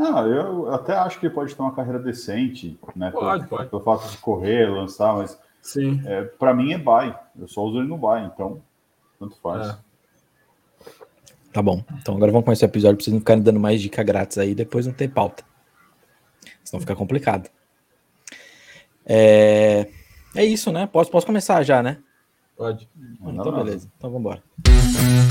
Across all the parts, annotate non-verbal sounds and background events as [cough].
Não, eu até acho que pode ter uma carreira decente, né? Pode, pelo, pode. Pelo fato de correr, lançar, mas Sim. é, para mim é buy. Eu só uso ele no buy, então tanto faz. É. Tá bom. Então agora vamos começar o episódio pra vocês não ficarem dando mais dica grátis aí, depois não ter pauta. Senão fica complicado. É, é isso, né? Posso, posso começar já, né? Pode. Não, então, não, não. beleza. Então vamos embora.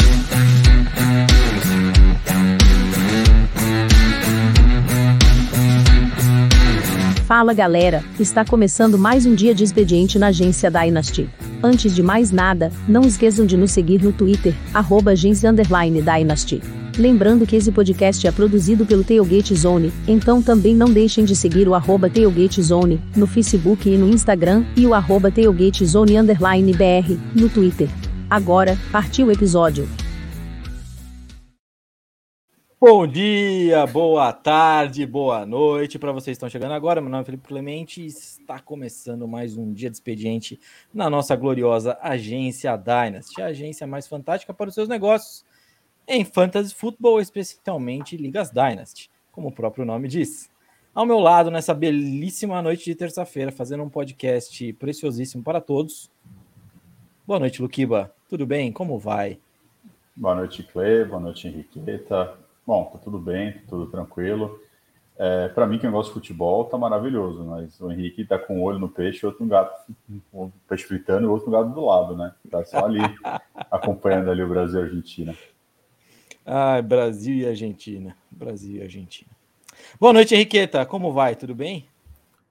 Fala galera, está começando mais um dia de expediente na agência Dynasty. Antes de mais nada, não esqueçam de nos seguir no Twitter, arroba Dynasty. Lembrando que esse podcast é produzido pelo Tailgate Zone, então também não deixem de seguir o arroba Tailgate Zone no Facebook e no Instagram e o arroba Tailgate Zone BR no Twitter. Agora, partiu o episódio. Bom dia, boa tarde, boa noite para vocês que estão chegando agora. Meu nome é Felipe Clemente e está começando mais um dia de expediente na nossa gloriosa agência Dynasty, a agência mais fantástica para os seus negócios em fantasy futebol, especialmente ligas Dynasty, como o próprio nome diz. Ao meu lado, nessa belíssima noite de terça-feira, fazendo um podcast preciosíssimo para todos. Boa noite, Luquiba. Tudo bem? Como vai? Boa noite, Cle. Boa noite, Henriqueta. Bom, tá tudo bem, tá tudo tranquilo. É, para mim, quem gosta de futebol, tá maravilhoso, mas o Henrique tá com um olho no peixe, outro no gato, um peixe fritando e outro no gato do lado, né? Tá só ali [laughs] acompanhando ali o Brasil e a Argentina. Ai, Brasil e Argentina. Brasil e Argentina. Boa noite, Henriqueta. Como vai? Tudo bem?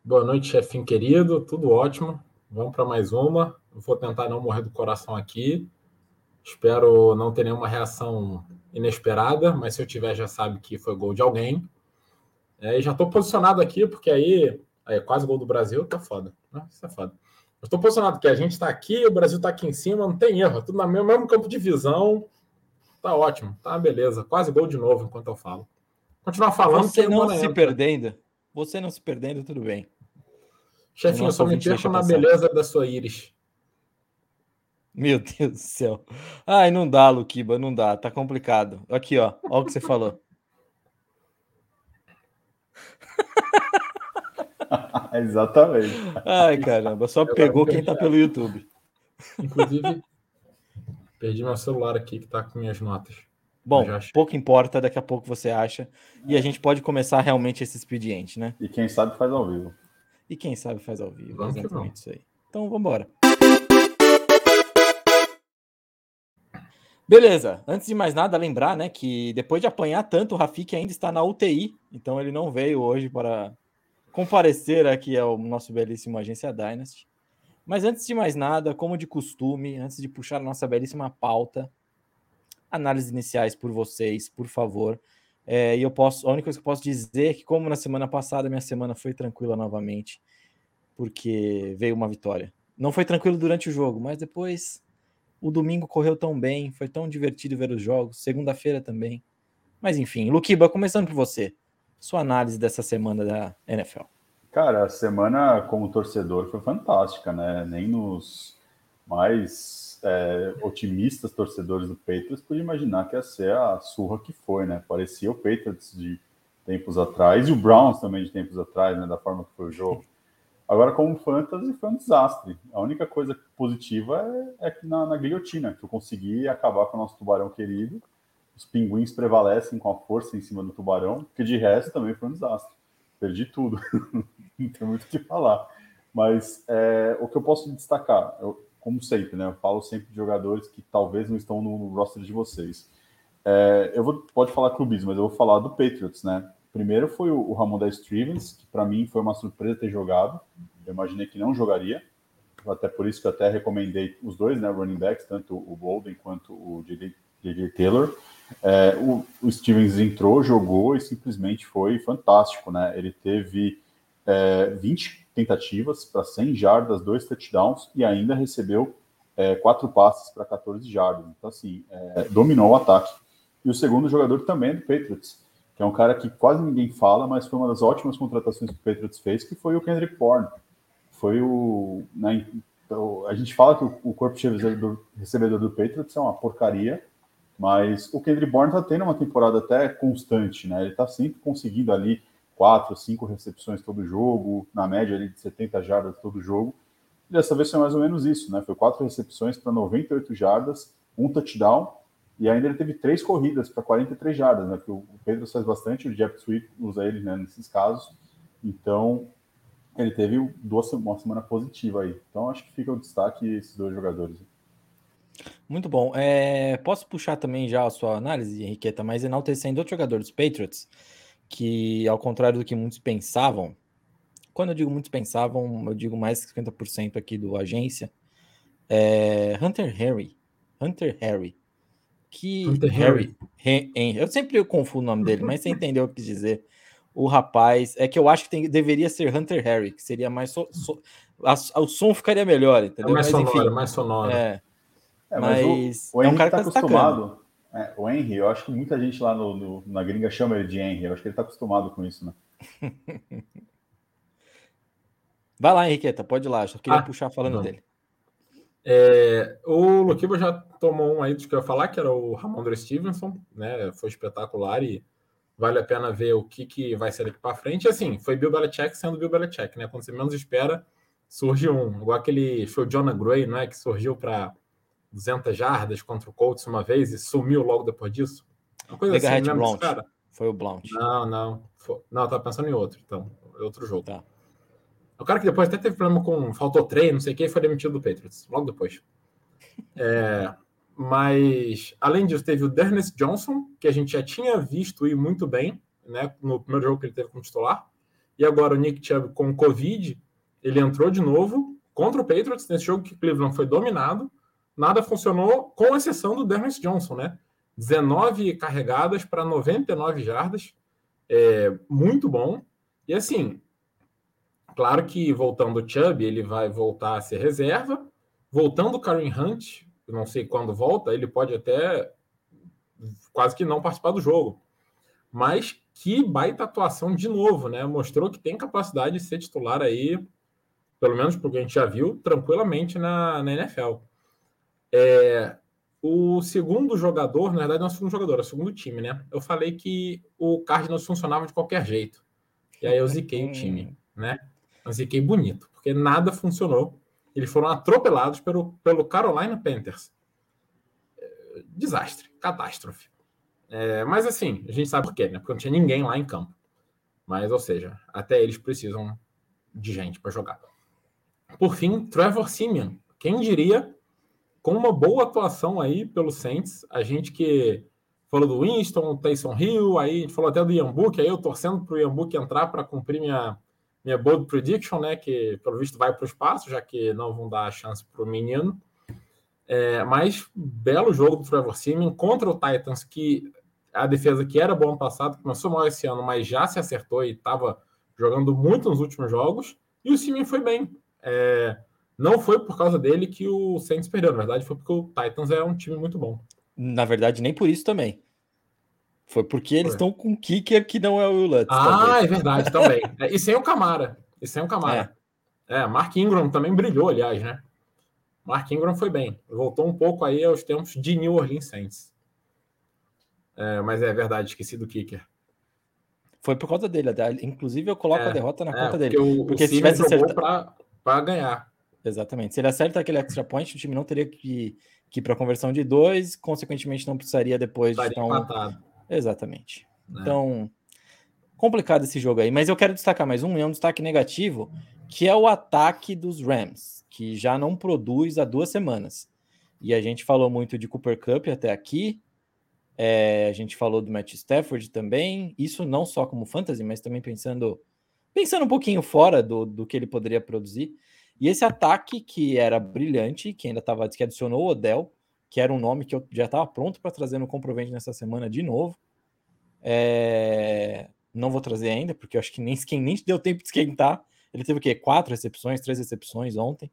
Boa noite, chefinho querido. Tudo ótimo. Vamos para mais uma. Eu vou tentar não morrer do coração aqui. Espero não ter nenhuma reação inesperada, mas se eu tiver, já sabe que foi gol de alguém. É, e já estou posicionado aqui, porque aí, aí quase gol do Brasil, tá foda. Né? Isso é foda. Eu estou posicionado porque a gente está aqui, o Brasil está aqui em cima, não tem erro, é tudo no mesmo, mesmo campo de visão. Tá ótimo, tá beleza. Quase gol de novo enquanto eu falo. Continuar falando. Você que não se entra. perdendo. Você não se perdendo, tudo bem. Chefinho, Nosso só me perco na beleza da sua íris. Meu [laughs] Deus do céu. Ai, não dá, Luquiba, não dá. Tá complicado. Aqui, ó. Ó o que você falou. [laughs] Exatamente. Ai, caramba. Só Eu pegou quem tá perdi. pelo YouTube. Inclusive, perdi meu celular aqui que tá com minhas notas. Bom, pouco importa, daqui a pouco você acha. E a gente pode começar realmente esse expediente, né? E quem sabe faz ao vivo. E quem sabe faz ao vivo. Vamos exatamente isso aí. Então vamos embora. Beleza, antes de mais nada, lembrar né, que depois de apanhar tanto, o Rafik ainda está na UTI, então ele não veio hoje para comparecer aqui ao nosso belíssimo Agência Dynasty. Mas antes de mais nada, como de costume, antes de puxar a nossa belíssima pauta, análises iniciais por vocês, por favor. É, e eu posso, a única coisa que eu posso dizer é que, como na semana passada, minha semana foi tranquila novamente, porque veio uma vitória. Não foi tranquilo durante o jogo, mas depois o domingo correu tão bem, foi tão divertido ver os jogos, segunda-feira também. Mas enfim, Luquiba, começando por você, sua análise dessa semana da NFL. Cara, a semana como torcedor foi fantástica, né? Nem nos mais é, otimistas torcedores do Patriots podia imaginar que ia ser a surra que foi, né? Parecia o Patriots de tempos atrás e o Browns também de tempos atrás, né? Da forma que foi o jogo. Agora, como fantasy, foi um desastre. A única coisa positiva é, é que na, na guilhotina, que eu consegui acabar com o nosso tubarão querido. Os pinguins prevalecem com a força em cima do tubarão, porque de resto também foi um desastre. Perdi tudo. [laughs] Não tem muito o que falar. Mas é, o que eu posso destacar, eu, como sempre, né? Eu falo sempre de jogadores que talvez não estão no roster de vocês. É, eu vou, pode falar clubismo, mas eu vou falar do Patriots, né? Primeiro foi o, Ramon da Stevens, que para mim foi uma surpresa ter jogado. Eu imaginei que não jogaria. Até por isso que eu até recomendei os dois, né? Running backs, tanto o Bolden quanto o J.J. Taylor. É, o, o, Stevens entrou, jogou e simplesmente foi fantástico, né? Ele teve é, 20 tentativas para 100 jardas, dois touchdowns e ainda recebeu é, quatro passes para 14 jardas. Então, assim, é, dominou o ataque. E o segundo jogador também é do Patriots, que é um cara que quase ninguém fala, mas foi uma das ótimas contratações que o Patriots fez, que foi o Kendrick Bourne. Foi o. Né, então, a gente fala que o, corpo de recebedor do Patriots é uma porcaria, Mas o Kendrick Bourne está tendo uma temporada até constante, né? Ele está sempre conseguindo ali quatro, cinco recepções todo jogo, na média ali de 70 jardas todo jogo. E dessa vez foi mais ou menos isso, né? Foi quatro recepções para 98 jardas, um touchdown, e ainda ele teve três corridas para 43 jardas, né? Porque o Pedro faz bastante, o Jeff Sweet usa ele né, nesses casos. Então, ele teve duas, uma semana positiva aí. Então, acho que fica o destaque esses dois jogadores. Muito bom. É, posso puxar também já a sua análise, Henriqueta, mas enaltecendo outro jogador dos Patriots, que ao contrário do que muitos pensavam, quando eu digo muitos pensavam, eu digo mais que 50% aqui do agência, é Hunter Harry. Hunter Harry. Que Hunter Harry. Harry. Eu sempre confundo o nome dele, mas você entendeu o que quis dizer. O rapaz, é que eu acho que tem, deveria ser Hunter Harry, que seria mais. So, so, a, o som ficaria melhor, entendeu? É mais mas, sonoro, mais sonoro. É, É, mas, Mas o, o é um Henry cara tá que tá acostumado. É, o Henry, eu acho que muita gente lá no, no- na gringa chama ele de Henry. Eu acho que ele tá acostumado com isso, né? [laughs] vai lá, Henriqueta, pode ir lá. Só queria Ah, puxar falando não. dele. É, o Luquiba já tomou um aí do que eu ia falar, que era o Ramondre Stevenson, né? Foi espetacular e vale a pena ver o que, que vai ser daqui para frente. E, assim, foi Bill Belichick sendo Bill Belichick, né? Quando você menos espera, surge um, igual aquele o Jonah Gray, não é? Que surgiu para 200 jardas contra o Colts uma vez e sumiu logo depois disso. Uma coisa Mega assim, desse Blount. Foi o Blount. Não, não. Foi- Não, eu tava pensando em outro, então. Outro jogo. Tá. O cara que depois até teve problema com. Faltou treino, não sei o que, e foi demitido do Patriots, logo depois. [laughs] É, mas, além disso, teve o Dennis Johnson, que a gente já tinha visto ir muito bem, né? No primeiro jogo que ele teve como titular. E agora o Nick Chubb com Covid, ele entrou de novo contra o Patriots, nesse jogo que Cleveland foi dominado. Nada funcionou, com exceção do Dennis Johnson, né? 19 carregadas para 99 jardas. É, muito bom. E assim, claro que voltando o Chubb, ele vai voltar a ser reserva. Voltando o Karen Hunt, eu não sei quando volta, ele pode até quase que não participar do jogo. Mas que baita atuação de novo, né? Mostrou que tem capacidade de ser titular aí, pelo menos porque a gente já viu, tranquilamente na, na NFL. É, o segundo jogador, na verdade, não é o segundo jogador, é o segundo time, né? Eu falei que o Cardinals funcionava de qualquer jeito. E aí eu ziquei o time, né? Eu ziquei bonito, porque nada funcionou. Eles foram atropelados pelo, pelo Carolina Panthers. É, Desastre, catástrofe. É, mas assim, a gente sabe por quê, né? Porque não tinha ninguém lá em campo. Mas, ou seja, até eles precisam de gente para jogar. Por fim, Trevor Simeon. Quem diria com uma boa atuação aí pelo Saints, a gente que falou do Winston, Tyson Hill, aí a gente falou até do Ian Book, aí eu torcendo para o Ian Book entrar para cumprir minha, minha bold prediction, né, que pelo visto vai para o espaço, já que não vão dar a chance para o menino. É, mas belo jogo do Trevor Simeon contra o Titans, que a defesa que era bom ano passado, começou mal esse ano, mas já se acertou e estava jogando muito nos últimos jogos, e o Simeon foi bem. É, não foi por causa dele que o Saints perdeu, na verdade foi porque o Titans é um time muito bom. Na verdade, nem por isso também. Foi porque eles estão com um kicker que não é o Will Lutz. Ah, talvez. é verdade, também. [laughs] É, e sem o Camara. E sem o Camara. É. Mark Ingram também brilhou, aliás, né? Mark Ingram foi bem. Voltou um pouco aí aos tempos de New Orleans Saints. É, mas é verdade, esqueci do kicker. Foi por causa dele. até. Inclusive, eu coloco É, a derrota na É, conta dele. porque o, Porque o se tivesse acertado- para ganhar. Exatamente. Se ele acerta aquele extra point, o time não teria que, que ir para conversão de dois, consequentemente, não precisaria depois de Estaria tão... empatado. Exatamente. né? Então, complicado esse jogo aí. Mas eu quero destacar mais um, e é um destaque negativo, que é o ataque dos Rams, que já não produz há duas semanas. E a gente falou muito de Cooper Cup até aqui. é, a gente falou do Matt Stafford também. Isso não só como fantasy, mas também pensando pensando um pouquinho fora do, do que ele poderia produzir. E esse ataque que era brilhante, que ainda estava que adicionou o Odell, que era um nome que eu já estava pronto para trazer no comprovente nessa semana de novo. É, Não vou trazer ainda, porque eu acho que nem, nem deu tempo de esquentar. Ele teve o quê? Quatro recepções, três recepções ontem.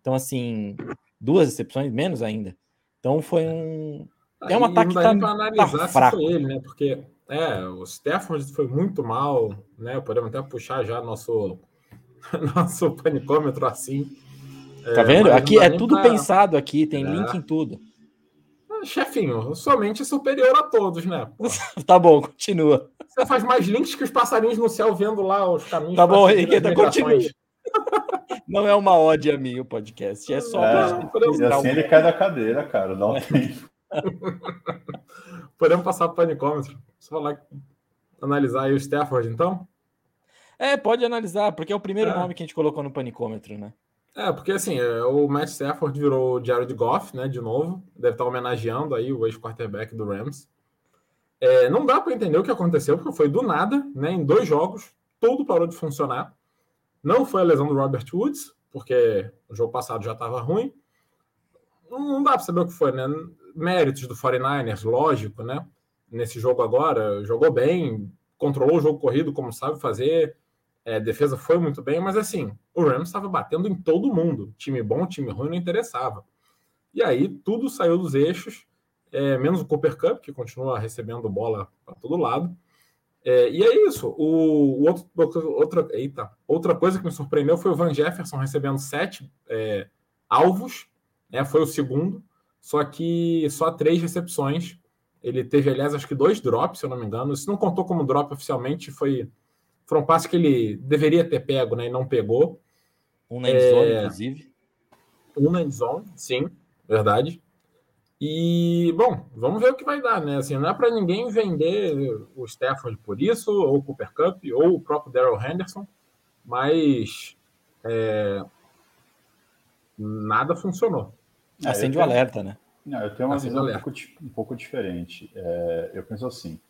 Então, assim, duas recepções, menos ainda. Então foi um. É um Aí ataque não que tá- analisar tá fraco. ele, né? Porque é, o Stafford foi muito mal, né? Podemos até puxar já nosso [laughs] nosso panicômetro assim. Tá É, vendo? Aqui é tudo pra- pensado aqui, tem É. link em tudo. Chefinho, somente superior a todos, né? [laughs] tá bom, continua. Você faz mais links que os passarinhos no céu vendo lá os caminhos. Tá bom, Henrique, continua. [laughs] Não é uma ode a mim o podcast, é só. É, e assim ele cai da cadeira, cara, dá um é. [laughs] tempo. Podemos passar para o panicômetro. Só falar, analisar aí o Stafford, então? É, pode analisar, porque é o primeiro é. nome que a gente colocou no panicômetro, né? É, porque assim, é, o Matt Stafford virou Jared Goff, né, de novo. Deve estar homenageando aí o ex-quarterback do Rams. É, não dá para entender o que aconteceu, porque foi do nada, né, em dois jogos, tudo parou de funcionar. Não foi a lesão do Robert Woods, porque o jogo passado já estava ruim. Não dá para saber o que foi, né? Méritos do 49ers, lógico, né? Nesse jogo agora, jogou bem, controlou o jogo corrido como sabe fazer, é, defesa foi muito bem, mas assim, o Rams estava batendo em todo mundo. Time bom, time ruim, não interessava. E aí tudo saiu dos eixos, é, menos o Cooper Cup, que continua recebendo bola para todo lado. É, e é isso. O, o outro, outra, eita, outra coisa que me surpreendeu foi o Van Jefferson recebendo sete é, alvos, né, foi o segundo, só que só três recepções. Ele teve, aliás, acho que dois drops, se eu não me engano. Isso não contou como drop oficialmente, foi foi um passe que ele deveria ter pego, né? E não pegou. Um na endzone, é... inclusive. Um na endzone, sim, verdade. E, bom, vamos ver o que vai dar, né? Assim, não é para ninguém vender o Stafford por isso, ou o Cooper Cup, ou o próprio Daryl Henderson, mas é... nada funcionou. É, Acende o alerta, né? Não, eu tenho uma Acende visão um pouco, um pouco, diferente. É, eu penso assim,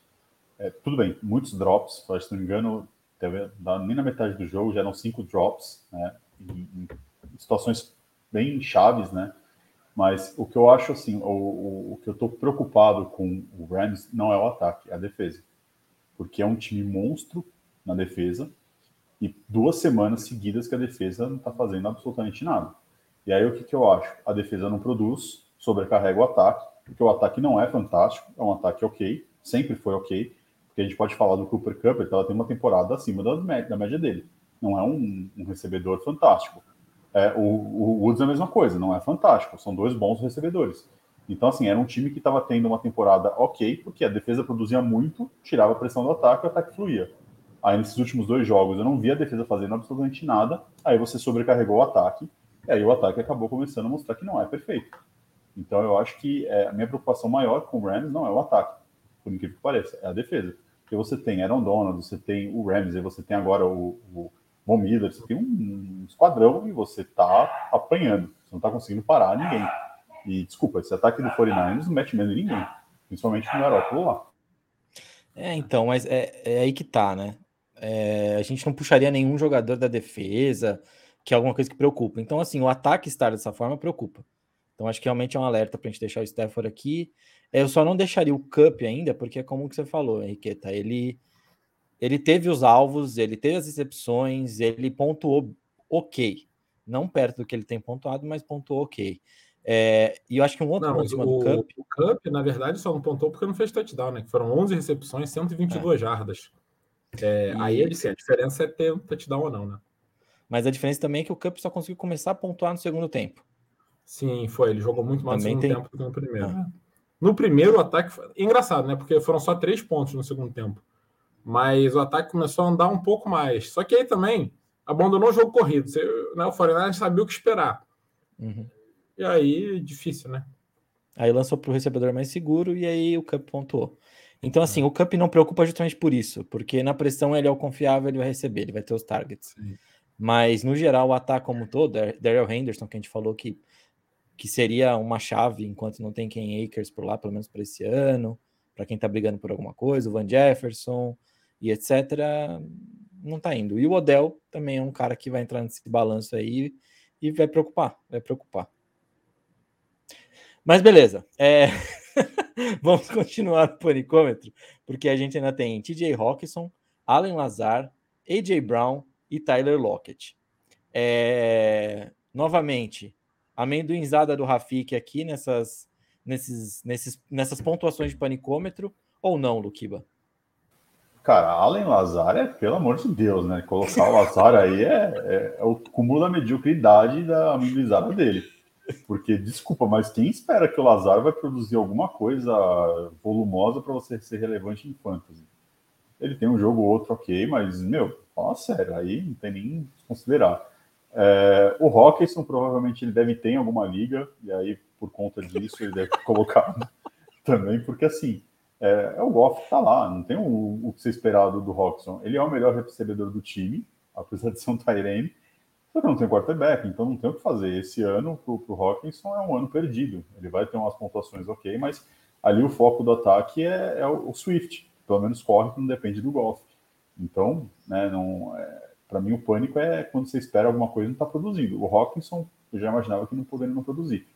é, tudo bem, muitos drops, se não me engano, teve, nem na metade do jogo já eram cinco drops, né? Em, em situações bem chaves, né? Mas o que eu acho assim, o, o, o que eu estou preocupado com o Rams não é o ataque, é a defesa. Porque é um time monstro na defesa e duas semanas seguidas que a defesa não está fazendo absolutamente nada. E aí o que, que eu acho? A defesa não produz, sobrecarrega o ataque, porque o ataque não é fantástico, é um ataque ok, sempre foi ok, que a gente pode falar do Cooper Cup, ela tem uma temporada acima da, da média dele. Não é um, um recebedor fantástico. É, o, o Woods é a mesma coisa, não é fantástico, são dois bons recebedores. Então, assim, era um time que estava tendo uma temporada ok, porque a defesa produzia muito, tirava a pressão do ataque o ataque fluía. Aí, nesses últimos dois jogos, eu não vi a defesa fazendo absolutamente nada, aí você sobrecarregou o ataque, e aí o ataque acabou começando a mostrar que não é perfeito. Então, eu acho que é, a minha preocupação maior com o Rams não é o ataque, por incrível que pareça, é a defesa. Porque você tem Aaron Donald, você tem o Ramsey, você tem agora o, o Von Miller, você tem um esquadrão e você tá apanhando. Você não tá conseguindo parar ninguém. E, desculpa, esse ataque do 49ers não mete medo em ninguém. Principalmente no Garoppolo lá. É, então, mas é, é aí que tá, né? É, a gente não puxaria nenhum jogador da defesa, que é alguma coisa que preocupa. Então, assim, o ataque estar dessa forma preocupa. Então, acho que realmente é um alerta para a gente deixar o Stafford aqui. Eu só não deixaria o Cup ainda, porque é como que você falou, Henriqueta, ele ele teve os alvos, ele teve as recepções, ele pontuou ok. Não perto do que ele tem pontuado, mas pontuou ok. É, e eu acho que um outro não, ponto o, do Cup... O Cup, na verdade, só não pontuou porque não fez touchdown, né? Que foram 11 recepções, 122 é. jardas. É, e... Aí, assim, a diferença é ter um touchdown ou não, né? Mas a diferença também é que o Cup só conseguiu começar a pontuar no segundo tempo. Sim, foi. Ele jogou muito mais no segundo tem... tempo do que no primeiro. Ah. No primeiro, o ataque. Foi... Engraçado, né? Porque foram só três pontos no segundo tempo. Mas o ataque começou a andar um pouco mais. Só que aí também abandonou o jogo corrido. Você, né, o Foreigner sabia o que esperar. Uhum. E aí, difícil, né? Aí lançou para o recebedor mais seguro e aí o Cup pontuou. Então, assim, o Cup não preocupa justamente por isso, porque na pressão ele é o confiável, ele vai receber, ele vai ter os targets. Sim. Mas, no geral, o ataque como todo, Daryl Henderson, que a gente falou que que seria uma chave enquanto não tem quem Akers por lá, pelo menos para esse ano, para quem está brigando por alguma coisa, o Van Jefferson e etc. Não está indo. E o Odell também é um cara que vai entrar nesse balanço aí e vai preocupar, vai preocupar. Mas beleza, é... [laughs] vamos continuar no panicômetro, porque a gente ainda tem TJ Hawkinson, Allen Lazar, AJ Brown e Tyler Lockett. É... Novamente, amendoinzada do Rafik aqui nessas, nesses, nesses, nessas pontuações de panicômetro ou não, Luquiba? Cara, Allen Lazar é, pelo amor de Deus, né? Colocar o Lazar aí é, é, é o cúmulo da mediocridade da amendoinzada dele. Porque, desculpa, mas quem espera que o Lazar vai produzir alguma coisa volumosa para você ser relevante em fantasy? Ele tem um jogo ou outro ok, mas, meu, fala sério, aí não tem nem considerar. É, o Rockerson provavelmente ele deve ter em alguma liga, e aí por conta disso ele deve colocar [laughs] também, porque assim, é, é o Goff tá lá, não tem o, o que ser esperado do Rockson. Ele é o melhor recebedor do time, apesar de ser um Tyrene, só que não tem quarterback, então não tem o que fazer. Esse ano pro, pro Hawkinson é um ano perdido. Ele vai ter umas pontuações ok, mas ali o foco do ataque é, é o, o, Swift, pelo menos corre que não depende do Goff. Então, né, não, é, para mim o pânico é quando você espera alguma coisa e não está produzindo. O Hawkinson eu já imaginava que não poderia não produzir.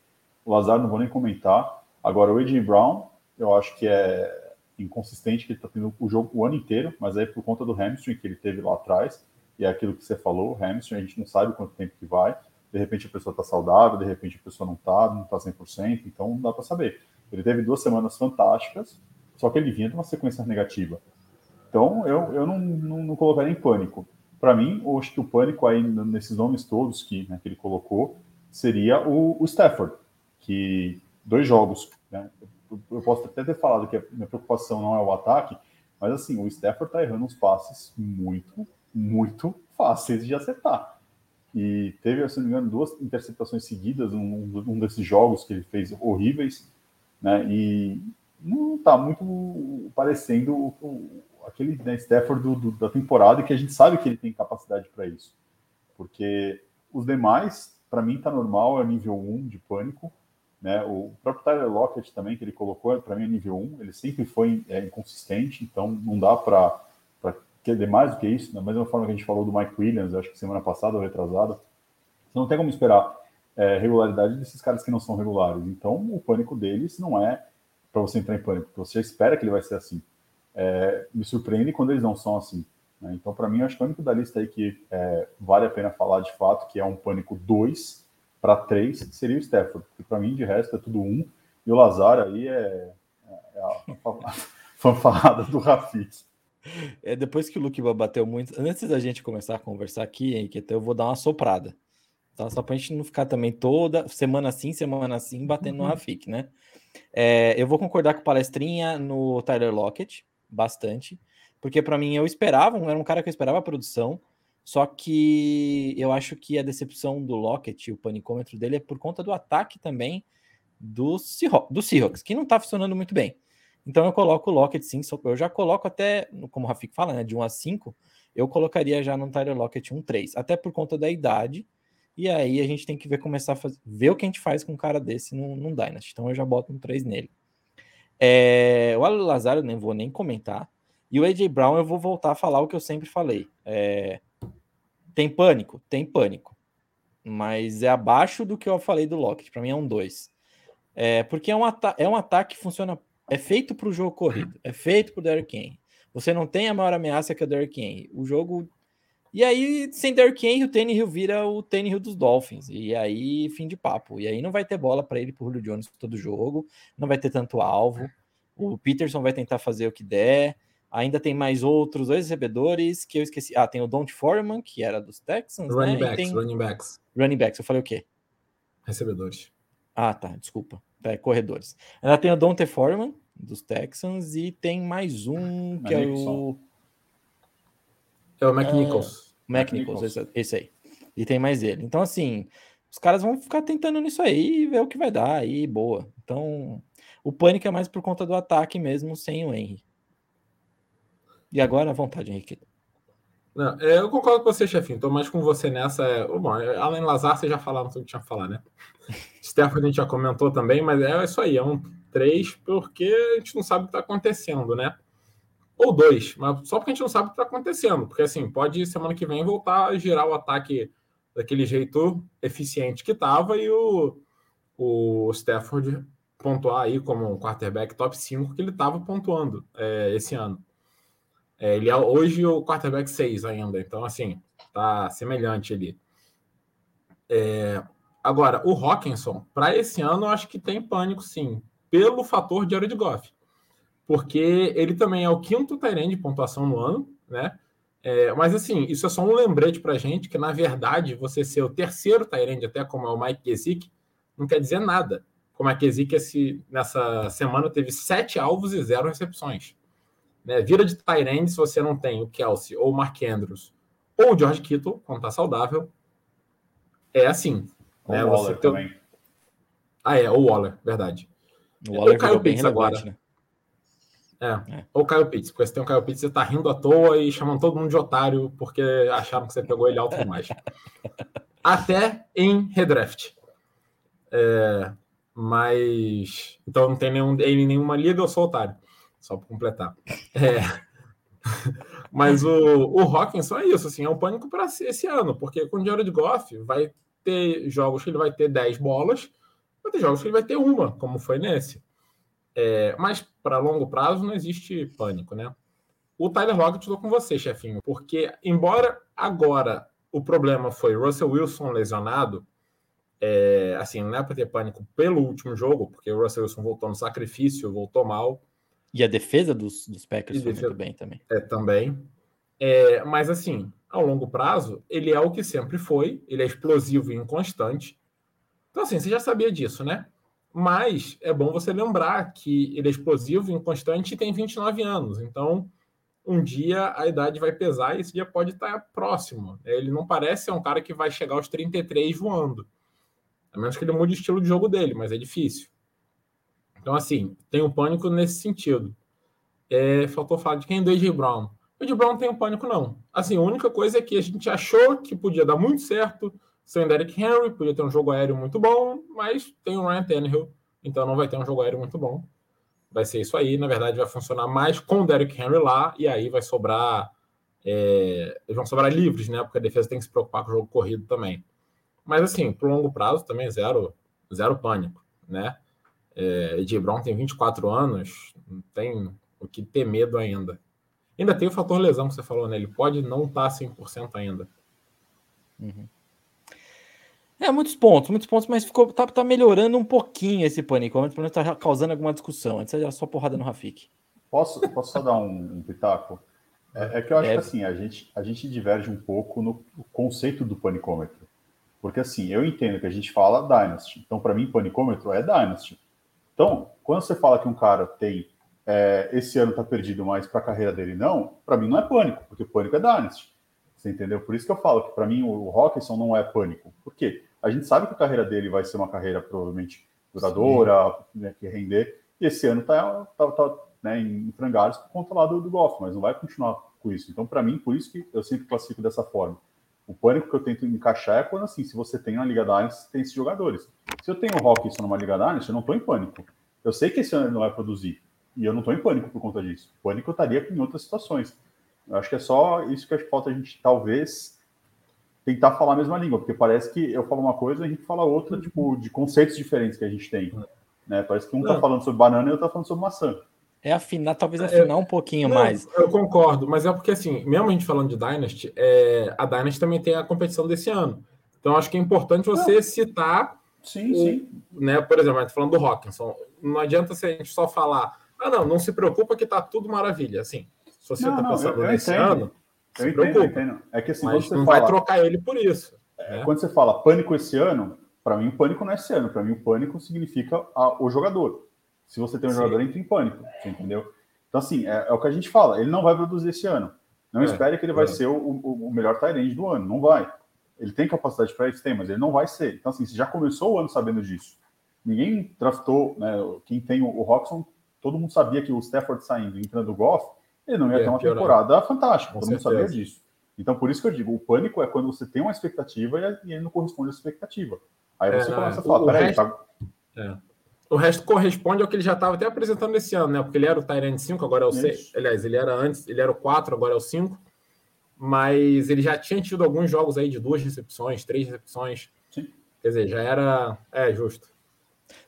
O Lazar não vou nem comentar. Agora o AJ Brown, eu acho que é inconsistente que ele está tendo o jogo o ano inteiro, mas aí por conta do hamstring que ele teve lá atrás, e é aquilo que você falou, o hamstring, a gente não sabe quanto tempo que vai, de repente a pessoa está saudável, de repente a pessoa não está, não está 100%, então não dá para saber. Ele teve duas semanas fantásticas, só que ele vinha de uma sequência negativa. Então eu, eu não, não, não colocaria em pânico. Para mim, eu acho que o pânico aí nesses nomes todos que, né, que ele colocou seria o, o Stafford, que dois jogos, né, eu posso até ter falado que a minha preocupação não é o ataque, mas assim, o Stafford está errando uns passes muito, muito fáceis de acertar. E teve, se não me engano, duas interceptações seguidas num, desses jogos que ele fez horríveis, né? E não está muito parecendo o, aquele né, Stafford do, do, da temporada que a gente sabe que ele tem capacidade para isso. Porque os demais, para mim, está normal, é nível 1 de pânico. Né? O próprio Tyler Lockett também, que ele colocou, para mim é nível 1, ele sempre foi é, inconsistente, então não dá para querer mais do que isso, da mesma forma que a gente falou do Mike Williams, acho que semana passada ou retrasada, você não tem como esperar é, regularidade desses caras que não são regulares. Então, o pânico deles não é para você entrar em pânico, você espera que ele vai ser assim. É, me surpreende quando eles não são assim. Né? Então, para mim, acho que o único da lista aí que é, vale a pena falar de fato, que é um pânico 2, para três seria o Stafford, porque para mim de resto é tudo um, e o Lazar aí é, é a [laughs] fanfarrada do Rafix. É, depois que o Luke bateu muito, antes da gente começar a conversar aqui, Henrique, eu vou dar uma soprada. Tá? Só para a gente não ficar também toda semana assim, semana assim, batendo uhum. no Rafik, né? É, eu vou concordar com palestrinha no Tyler Lockett, bastante, porque para mim eu esperava, era um cara que eu esperava a produção, só que eu acho que a decepção do Lockett, o panicômetro dele, é por conta do ataque também do, Seahawks, do Seahawks que não está funcionando muito bem. Então eu coloco o Lockett sim, eu já coloco até, como o Rafik fala, né, de 1 a 5, eu colocaria já no Tyler Lockett um 3, até por conta da idade, e aí a gente tem que ver começar a fazer, ver o que a gente faz com um cara desse num, num Dynasty. Então eu já boto um 3 nele. É, o Alan Lazaro nem vou nem comentar. E o AJ Brown eu vou voltar a falar o que eu sempre falei. É, tem pânico? Tem pânico. Mas é abaixo do que eu falei do Lockett. Para mim é um 2. É, porque é um, é um ataque que funciona. É feito para o jogo corrido. É feito para o Derrick Henry. Você não tem a maior ameaça que o Derrick Henry. O jogo. E aí, sem Derrick Henry, o Tannehill vira o Tannehill dos Dolphins. E aí, fim de papo. E aí não vai ter bola para ele, para o Julio Jones todo jogo. Não vai ter tanto alvo. O Peterson vai tentar fazer o que der. Ainda tem mais outros dois recebedores que eu esqueci. Ah, tem o Don't Foreman, que era dos Texans. Running né? backs, tem... running backs. Running backs, eu falei o quê? Recebedores. Ah, tá, desculpa. É, corredores. Ainda tem o Dante Foreman, dos Texans, e tem mais um que é o. É o McNichols. É, McNichols, esse, esse aí. E tem mais ele. Então, assim, os caras vão ficar tentando nisso aí e ver o que vai dar aí, boa. Então, o pânico é mais por conta do ataque mesmo, sem o Henry. E agora, à vontade, Henrique. Não, eu concordo com você, chefinho. Estou mais com você nessa. É, bom, é, Além Lazar, você já falaram tudo que tinha que falar, né? [laughs] Stephanie a gente já comentou também, mas é isso aí, é um 3 porque a gente não sabe o que está acontecendo, né? Ou dois, mas só porque a gente não sabe o que está acontecendo. Porque assim, pode semana que vem voltar a girar o ataque daquele jeito eficiente que estava e o, o Stafford pontuar aí como um quarterback top 5 que ele estava pontuando é, esse ano. É, ele é hoje o quarterback 6 ainda, então assim, tá semelhante ali. É, agora, o Hawkinson, para esse ano, eu acho que tem pânico sim, pelo fator de de Goff. Porque ele também é o quinto Tyrene de pontuação no ano, né? É, mas assim, isso é só um lembrete para gente que, na verdade, você ser o terceiro Tyrande, até como é o Mike Gesicki, não quer dizer nada. Como a Kesik esse nessa semana teve sete alvos e zero recepções. Né? Vira de Tyrande se você não tem o Kelsey ou o Mark Andrews ou o George Kittle, quando está saudável. É assim. O né? Waller tem... também. Ah, é, o Waller, verdade. O Waller caiu bem agora. Né? É. é. Ou Caio Pitts, porque se tem um Caio Pitts, você tá rindo à toa e chamando todo mundo de otário porque acharam que você pegou ele alto demais. [laughs] Até em redraft. É, mas. Então não tem nenhum, em nenhuma liga, eu sou otário. Só para completar. É, [laughs] mas o, o Hawkinson é isso, assim, é um pânico para esse ano, porque com o Jared Goff vai ter jogos que ele vai ter 10 bolas, vai ter jogos que ele vai ter uma, como foi nesse. É, mas para longo prazo não existe pânico, né? O Tyler Lockett estou com você, chefinho, porque embora agora o problema foi Russell Wilson lesionado, é, assim, não é para ter pânico pelo último jogo, porque o Russell Wilson voltou no sacrifício, voltou mal. E a defesa dos, dos Packers e foi defesa, muito bem também. É, também. É, mas assim, ao longo prazo, ele é o que sempre foi, ele é explosivo e inconstante. Então, assim, você já sabia disso, né? Mas é bom você lembrar que ele é explosivo, inconstante e tem 29 anos. Então, um dia a idade vai pesar e esse dia pode estar próximo. Ele não parece ser um cara que vai chegar aos 33 voando. A menos que ele mude o estilo de jogo dele, mas é difícil. Então, assim, tem um pânico nesse sentido. É, faltou falar de quem? Do AJ Brown. O AJ Brown tem um pânico, não. Assim, a única coisa é que a gente achou que podia dar muito certo sem o Derrick Henry, podia ter um jogo aéreo muito bom, mas tem o Ryan Tannehill, então não vai ter um jogo aéreo muito bom. Vai ser isso aí. Na verdade, vai funcionar mais com o Derrick Henry lá, e aí vai sobrar. É, eles vão sobrar livres, né? Porque a defesa tem que se preocupar com o jogo corrido também. Mas assim, pro longo prazo também zero, zero pânico, né? É, Ed Brown tem 24 anos, não tem o que ter medo ainda. Ainda tem o fator lesão que você falou, né? Ele pode não estar tá 100% ainda. Uhum. É, muitos pontos, muitos pontos, mas ficou, tá, tá melhorando um pouquinho esse pânico. Pelo menos tá causando alguma discussão. Antes era só porrada no Rafik. Posso, posso só dar um, um pitaco? É, é, que eu acho é. que assim, a gente, a gente diverge um pouco no conceito do panicômetro. Porque assim, eu entendo que a gente fala Dynasty. Então, para mim, panicômetro é Dynasty. Então, quando você fala que um cara tem é, esse ano tá perdido, mas para a carreira dele não, para mim não é pânico, porque pânico é Dynasty. Você entendeu? Por isso que eu falo que para mim o Rockerson não é pânico. Por quê? A gente sabe que a carreira dele vai ser uma carreira provavelmente duradoura, né, que render, e esse ano está tá, tá, né, em frangalhos por conta lá do, do mas não vai continuar com isso. Então, para mim, por isso que eu sempre classifico dessa forma. O pânico que eu tento encaixar é quando, assim, se você tem na Liga Dynasty, tem esses jogadores. Se eu tenho o Hawkinson numa Liga Dynasty, eu não estou em pânico. Eu sei que esse ano ele não vai produzir, e eu não estou em pânico por conta disso. Pânico eu estaria em outras situações. Eu acho que é só isso que falta a gente, talvez, tentar falar a mesma língua, porque parece que eu falo uma coisa e a gente fala outra, tipo, de conceitos diferentes que a gente tem. Né? Parece que um está falando sobre banana e outro está falando sobre maçã. É afinar, talvez é, afinar é, um pouquinho não, mais. Eu concordo, mas é porque assim, mesmo a gente falando de Dynasty, é, a Dynasty também tem a competição desse ano. Então acho que é importante você não. citar. Sim, o, sim. Né, por exemplo, a gente falando do Hawkinson. Não adianta se a gente só falar, ah, não, não se preocupa que tá tudo maravilha. Assim, se você está passando eu, eu nesse entendo. ano, eu entendo, eu entendo. É que assim, Mas você não fala, vai trocar ele por isso. É, né? Quando você fala pânico esse ano, para mim o pânico não é esse ano. Para mim o pânico significa a, o jogador. Se você tem um Sim. jogador, entra em pânico. Você entendeu? Então, assim, é, é, o que a gente fala. Ele não vai produzir esse ano. Não é, espere que ele vai é. ser o, o, o melhor Tyrande do ano. Não vai. Ele tem capacidade para isso, tem, mas ele não vai ser. Então, assim, você já começou o ano sabendo disso. Ninguém draftou, né? Quem tem o, o Roxon, todo mundo sabia que o Stafford saindo, entrando o Goff, ele não ia é, ter uma temporada fantástica, todo mundo sabia disso. Então, por isso que eu digo, o pânico é quando você tem uma expectativa e ele não corresponde à expectativa. Aí você é, começa a falar, peraí, resto, tá... é. O resto corresponde ao que ele já estava até apresentando esse ano, né? Porque ele era o Tyrant 5, agora é o 6. Aliás, ele era antes, ele era o 4, agora é o 5. Mas ele já tinha tido alguns jogos aí de duas recepções, três recepções. Sim. Quer dizer, já era. É, justo.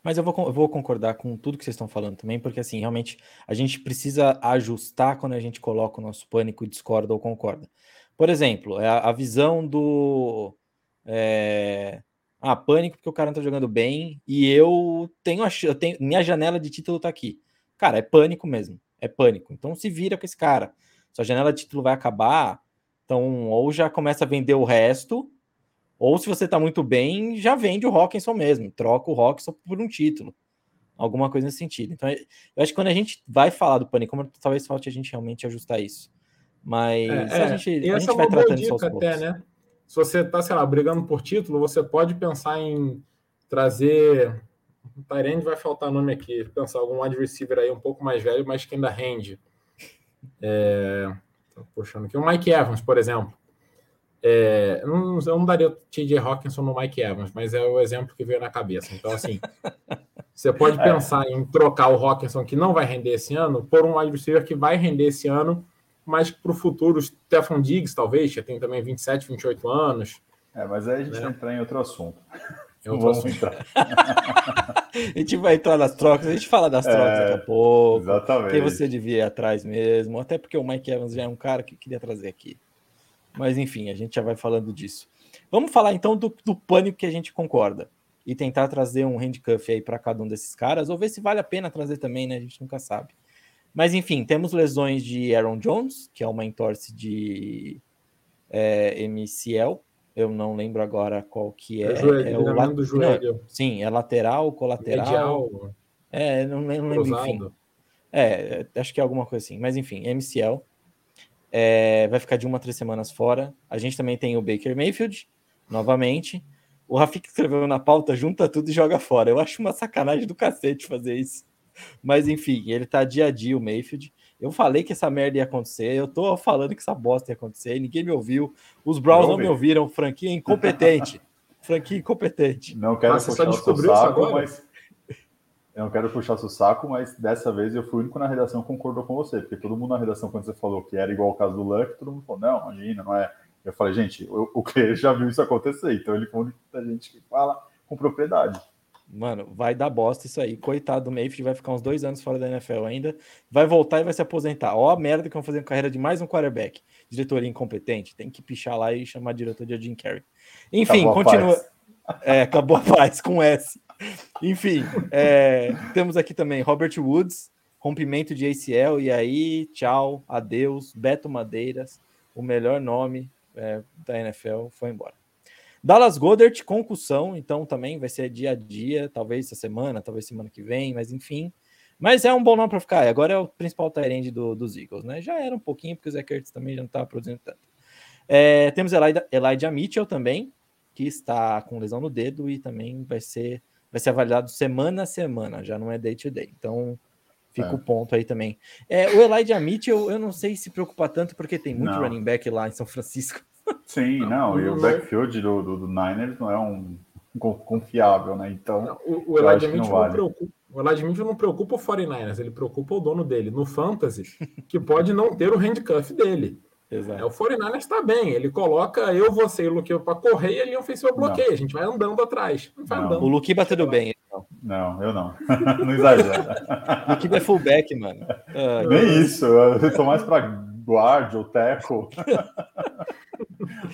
Mas eu vou, eu vou concordar com tudo que vocês estão falando também, porque assim, realmente a gente precisa ajustar quando a gente coloca o nosso pânico, discorda ou concorda. Por exemplo, é a, a visão do. É, ah, pânico porque o cara não tá jogando bem e eu tenho a eu tenho minha janela de título tá aqui. Cara, é pânico mesmo. É pânico. Então se vira com esse cara. Sua janela de título vai acabar, então ou já começa a vender o resto, Ou se você está muito bem, já vende o Hawkinson mesmo, troca o Hawkinson por um título. Alguma coisa nesse sentido. Então, eu acho que quando a gente vai falar do Pânico, talvez falte a gente realmente ajustar isso. Mas é, a gente, é. a gente vai tratando isso aos até, né? Se você está, sei lá, brigando por título, você pode pensar em trazer. O Tyrande vai faltar nome aqui. Pensar algum wide receiver aí um pouco mais velho, mas que ainda rende. É... Tô puxando aqui. O Mike Evans, por exemplo. É, eu, não, eu não daria o TJ Hawkinson no Mike Evans, mas é o exemplo que veio na cabeça. Então, assim, [laughs] você pode é. pensar em trocar o Hawkinson, que não vai render esse ano, por um wide receiver que vai render esse ano, mas para o futuro, Stefan Diggs, talvez, que tem também 27, 28 anos. É, mas aí a gente né? vai entrar em outro assunto. É outro Vamos assunto. entrar. [laughs] a gente vai entrar nas trocas, a gente fala das trocas é, daqui a pouco. Exatamente. Quem você devia ir atrás mesmo, até porque o Mike Evans já é um cara que queria trazer aqui. Mas enfim, a gente já vai falando disso. Vamos falar então do, do pânico que a gente concorda e tentar trazer um handcuff aí para cada um desses caras, ou ver se vale a pena trazer também, né? A gente nunca sabe. Mas enfim, temos lesões de Aaron Jones, que é uma entorse de é, MCL. Eu não lembro agora qual que é. é, joelho, é o la... do joelho. Não, sim, é lateral, colateral. Medial. É, não, não lembro, enfim. É, acho que é alguma coisa assim. Mas enfim, MCL. É, vai ficar de uma a três semanas fora. A gente também tem o Baker Mayfield, novamente. O Rafik escreveu na pauta, junta tudo e joga fora. Eu acho uma sacanagem do cacete fazer isso. Mas enfim, ele tá dia a dia, o Mayfield. Eu falei que essa merda ia acontecer, eu tô falando que essa bosta ia acontecer, ninguém me ouviu. Os Browns não, não me ouviram, franquia incompetente. [laughs] franquia incompetente. Não quero Mas puxar o seu saco, mas eu não quero puxar seu saco, mas dessa vez eu fui o único na redação que concordou com você, porque todo mundo na redação, quando você falou que era igual o caso do Luck, todo mundo falou, não, imagina, não é. Eu falei, gente, o, o que já viu isso acontecer, então ele foi o único da gente que fala com propriedade. Mano, vai dar bosta isso aí. Coitado do Mayfield, vai ficar uns dois anos fora da NFL ainda. Vai voltar e vai se aposentar. Ó, a merda que vão fazer com a carreira de mais um quarterback. Diretoria incompetente. Tem que pichar lá e chamar a diretoria de Jim Carrey. Enfim, acabou continua. É, acabou a paz com S. Enfim, é, temos aqui também Robert Woods, rompimento de ACL, e aí, tchau, adeus, Beto Madeiras, o melhor nome é, da NFL, foi embora. Dallas Goddard, concussão, então também vai ser dia a dia, talvez essa semana, talvez semana que vem, mas enfim. Mas é um bom nome para ficar. Agora é o principal tight do, dos Eagles, né? Já era um pouquinho, porque o Zé Kurtz também já não estava produzindo tanto. É, temos Elijah, Elijah Mitchell também, que está com lesão no dedo e também vai ser vai ser avaliado semana a semana, já não é day to day. Então, fica é. o ponto aí também. É, o Elijah Mitchell, eu não sei se preocupa tanto, porque tem muito não. running back lá em São Francisco. [laughs] Sim, não, e o backfield do, do, do Niners não é um confiável, né? Então, o, o Elijah Mitchell não, vale. não preocupa. O Elijah Mitchell não preocupa o 49ers, ele preocupa o dono dele no Fantasy, que pode não ter o handcuff dele. Exato. É, o 49ers está bem, ele coloca eu, você e o Luque para correr e linha ofensiva bloqueia. Não. A gente vai andando atrás. Vai andando. O Luquiba tudo bem. Então. Não, eu não. [laughs] não exagera. o Luquiba é fullback, mano. Ah, Nem isso. Eu estou mais para guard ou tackle.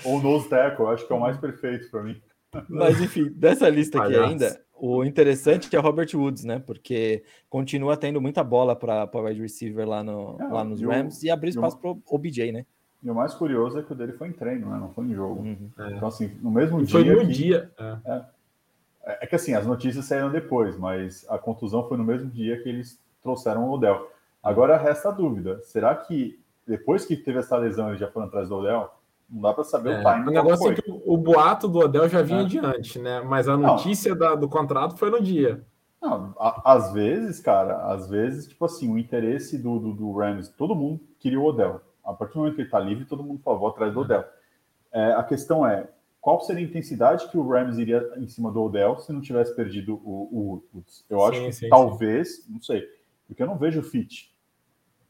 ou nose tackle. Acho que é o mais perfeito para mim. Mas enfim, dessa lista aqui ainda, o interessante é o Robert Woods, né? Porque continua tendo muita bola para wide receiver lá, no, é, lá nos Rams e abrir espaço para o OBJ, né? E o mais curioso é que o dele foi em treino, né? Não foi em jogo. Uhum. É. Então, assim, no mesmo e dia. Foi no que... dia. É. é. É, que assim, as notícias saíram depois, mas a contusão foi no mesmo dia que eles trouxeram o Odell. Agora resta a dúvida: será que depois que teve essa lesão eles já foram atrás do Odell? Não dá para saber é, o time. O negócio é que o boato do Odell já vinha é. adiante, né? Mas a notícia da, do contrato foi no dia. Não, a, às vezes, cara, às vezes, tipo assim, o interesse do, do, do Rams, todo mundo queria o Odell. A partir do momento que ele está livre, todo mundo favor atrás do Odell. É, a questão é, qual seria a intensidade que o Rams iria em cima do Odell se não tivesse perdido o, o Woods? Eu acho sim, que sim, talvez, sim. não sei, porque eu não vejo fit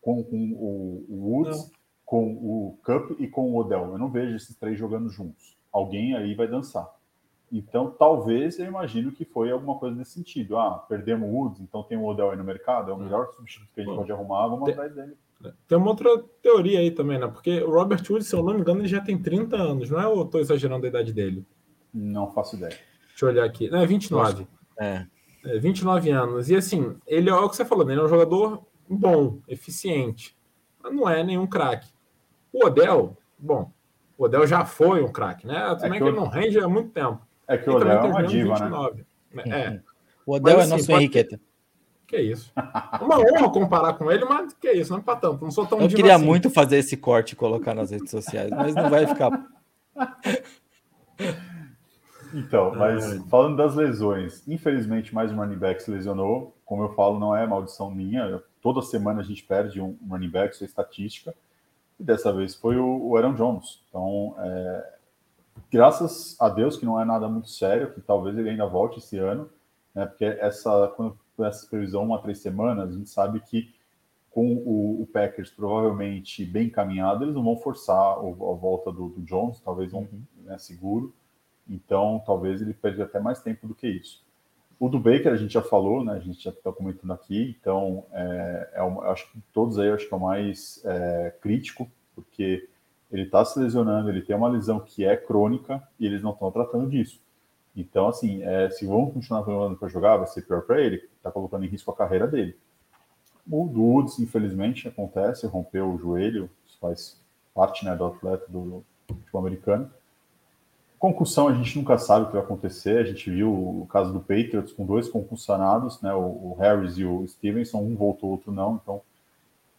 com, com o, o, Woods, não. com o Cup e com o Odell. Eu não vejo esses três jogando juntos. Alguém aí vai dançar. Então, talvez eu imagino que foi alguma coisa nesse sentido. Ah, perdemos o Woods, então tem o Odell aí no mercado, é o melhor substituto que a gente pode arrumar, vamos atrás dele. Tem uma outra teoria aí também, né? Porque o Robert Woods, se eu não me engano, ele já tem 30 anos, não é? Ou eu tô exagerando a idade dele? Não faço ideia. Deixa eu olhar aqui. Não, é 29. É. é 29 anos. E assim, ele é o que você falou, né? Ele é um jogador bom, eficiente. Mas não é nenhum craque. O Odell, bom, O Odell já foi um craque, né? É Também que que, o- ele não rende há muito tempo. É que E o Odell também é uma diva, né? 29, né? É, O Odell Mas, é assim, nosso pode- Henriqueta. Que isso. Uma honra comparar com ele, mas que isso, não é pra tanto. Não sou tão Eu diva queria assim. muito fazer esse corte e colocar nas redes sociais, mas não vai ficar. [laughs] Então, mas falando das lesões, infelizmente mais um running back se lesionou. Como eu falo, não é maldição minha. Toda semana a gente perde um running back, isso é estatística. E dessa vez foi o, o Aaron Jones. Então, é, graças a Deus que não é nada muito sério, que talvez ele ainda volte esse ano, né? Porque essa, quando essa previsão uma a três semanas, a gente sabe que com o, o Packers provavelmente bem encaminhado, eles não vão forçar a volta do, do Jones, talvez vão né, seguro. Então, talvez ele perca até mais tempo do que isso. O do Baker a gente já falou, né? A gente já está comentando aqui. Então, é, é eu acho que todos aí acho que é o mais é, crítico, porque ele está se lesionando, ele tem uma lesão que é crônica e eles não estão tratando disso. Então, assim, é, se vão continuar falando para jogar, vai ser pior para ele, está colocando em risco a carreira dele. O Woods, infelizmente, acontece, rompeu o joelho, isso faz parte né, do atleta do futebol americano. Concussão a gente nunca sabe o que vai acontecer. A gente viu o caso do Patriots com dois concussionados, né? O, Harris e o Stevenson, um voltou, o outro não. Então,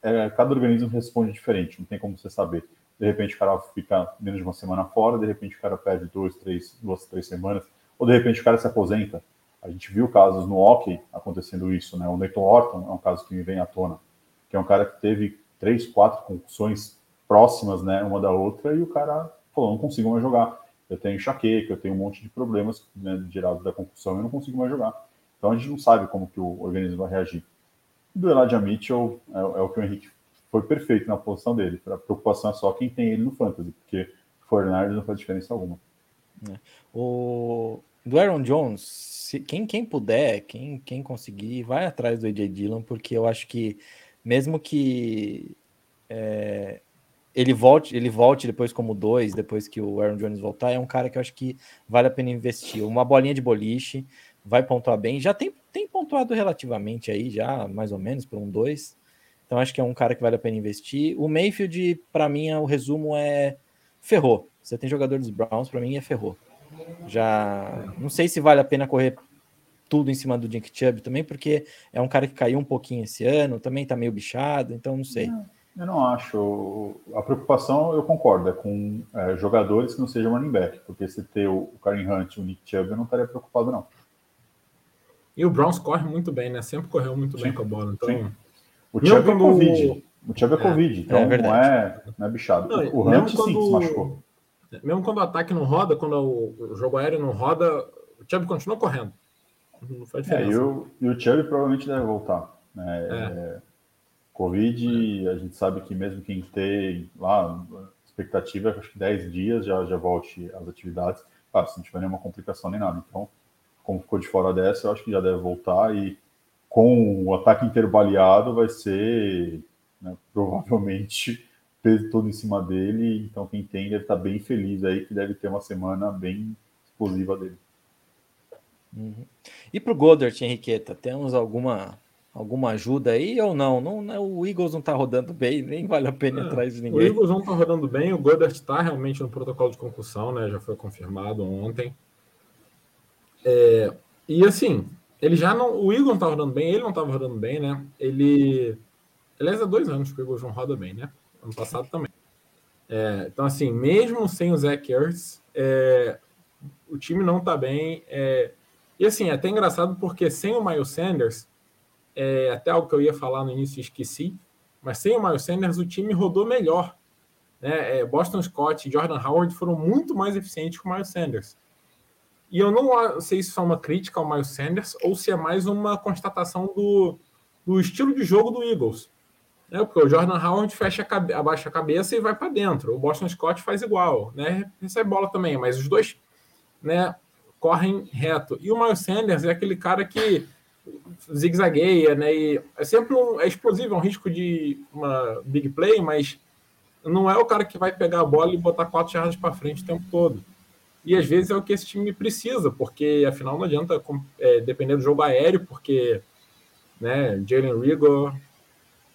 é, cada organismo responde diferente, não tem como você saber. De repente o cara fica menos de uma semana fora, de repente o cara perde dois, três, duas, três semanas, ou de repente o cara se aposenta. A gente viu casos no hockey acontecendo isso, né? O Nathan Orton é um caso que me vem à tona, que é um cara que teve três, quatro concussões próximas, né, uma da outra, e o cara falou, não consigo mais jogar. Eu tenho enxaqueca, eu tenho um monte de problemas né, gerados da concussão, eu não consigo mais jogar. Então a gente não sabe como que o organismo vai reagir. Do Elijah Mitchell é, é o que o Henrique foi perfeito na posição dele. A preocupação é só quem tem ele no fantasy, porque Fortnite não faz diferença alguma. O do Aaron Jones, se- quem, quem puder, quem, quem conseguir, vai atrás do AJ Dillon, porque eu acho que mesmo que é, ele volte, ele volte depois como dois, depois que o Aaron Jones voltar, é um cara que eu acho que vale a pena investir. Uma bolinha de boliche, vai pontuar bem, já tem, tem pontuado relativamente aí, já mais ou menos, por um dois. Então acho que é um cara que vale a pena investir. O Mayfield, para mim, o resumo é ferrou. Você tem jogador dos Browns, para mim é ferrou. Já não sei se vale a pena correr tudo em cima do Jink Chubb também, porque é um cara que caiu um pouquinho esse ano, também tá meio bichado, então não sei. Eu não acho. A preocupação, eu concordo, é com é, jogadores que não sejam running back, porque se ter o Karen Hunt e o Nick Chubb, eu não estaria preocupado, não. E o Browns corre muito bem, né? Sempre correu muito bem Sim, com a bola. Então, sim. O Chubb é quando- Covid. O Chubb é, Covid, então é não, é, não é bichado. Não, o Hunt sim quando- se machucou. Mesmo quando o ataque não roda, quando o jogo aéreo não roda, o Chubb continua correndo. Não faz É, diferença. e, o, e o Chubb provavelmente deve voltar. né? É, Covid, a gente sabe que mesmo quem tem lá, expectativa é que acho que 10 dias já, já volte às atividades. Ah, se não tiver nenhuma complicação nem nada. Então, como ficou de fora dessa, eu acho que já deve voltar e com o ataque inteiro baleado vai ser né, [laughs] provavelmente peso todo em cima dele. Então, quem tem deve estar bem feliz aí, que deve ter uma semana bem explosiva dele. Uhum. E pro Goddard, Henriqueta, temos alguma alguma ajuda aí ou não? não? não- O Eagles não tá rodando bem, nem vale a pena É, atrás de O ninguém. Eagles não tá rodando bem, o Goddard está realmente no protocolo de concussão, né? Já foi confirmado ontem. É, e assim, ele já não. O Eagles não tá rodando bem, ele não tava rodando bem, né? Ele. Aliás, há dois anos que o Eagles não roda bem, né? Ano passado também. É, então, assim, mesmo sem o Zach Ertz, é, o time não tá bem. é, e assim, é até engraçado porque sem o Miles Sanders, é, até algo que eu ia falar no início esqueci, mas sem o Miles Sanders o time rodou melhor. Né? É, Boston Scott e Jordan Howard foram muito mais eficientes que o Miles Sanders. E eu não sei se isso é uma crítica ao Miles Sanders ou se é mais uma constatação do, do estilo de jogo do Eagles. Né? Porque o Jordan Howard fecha a abaixa a cabeça e vai para dentro. O Boston Scott faz igual, né? recebe bola também, mas os dois né, correm reto. E o Miles Sanders é aquele cara que zigue-zagueia, né? E é sempre um, é explosivo, é um risco de uma big play, mas não é o cara que vai pegar a bola e botar quatro jardas para frente o tempo todo. E às vezes é o que esse time precisa, porque afinal não adianta é, depender do jogo aéreo, porque né, Jalen Rigor,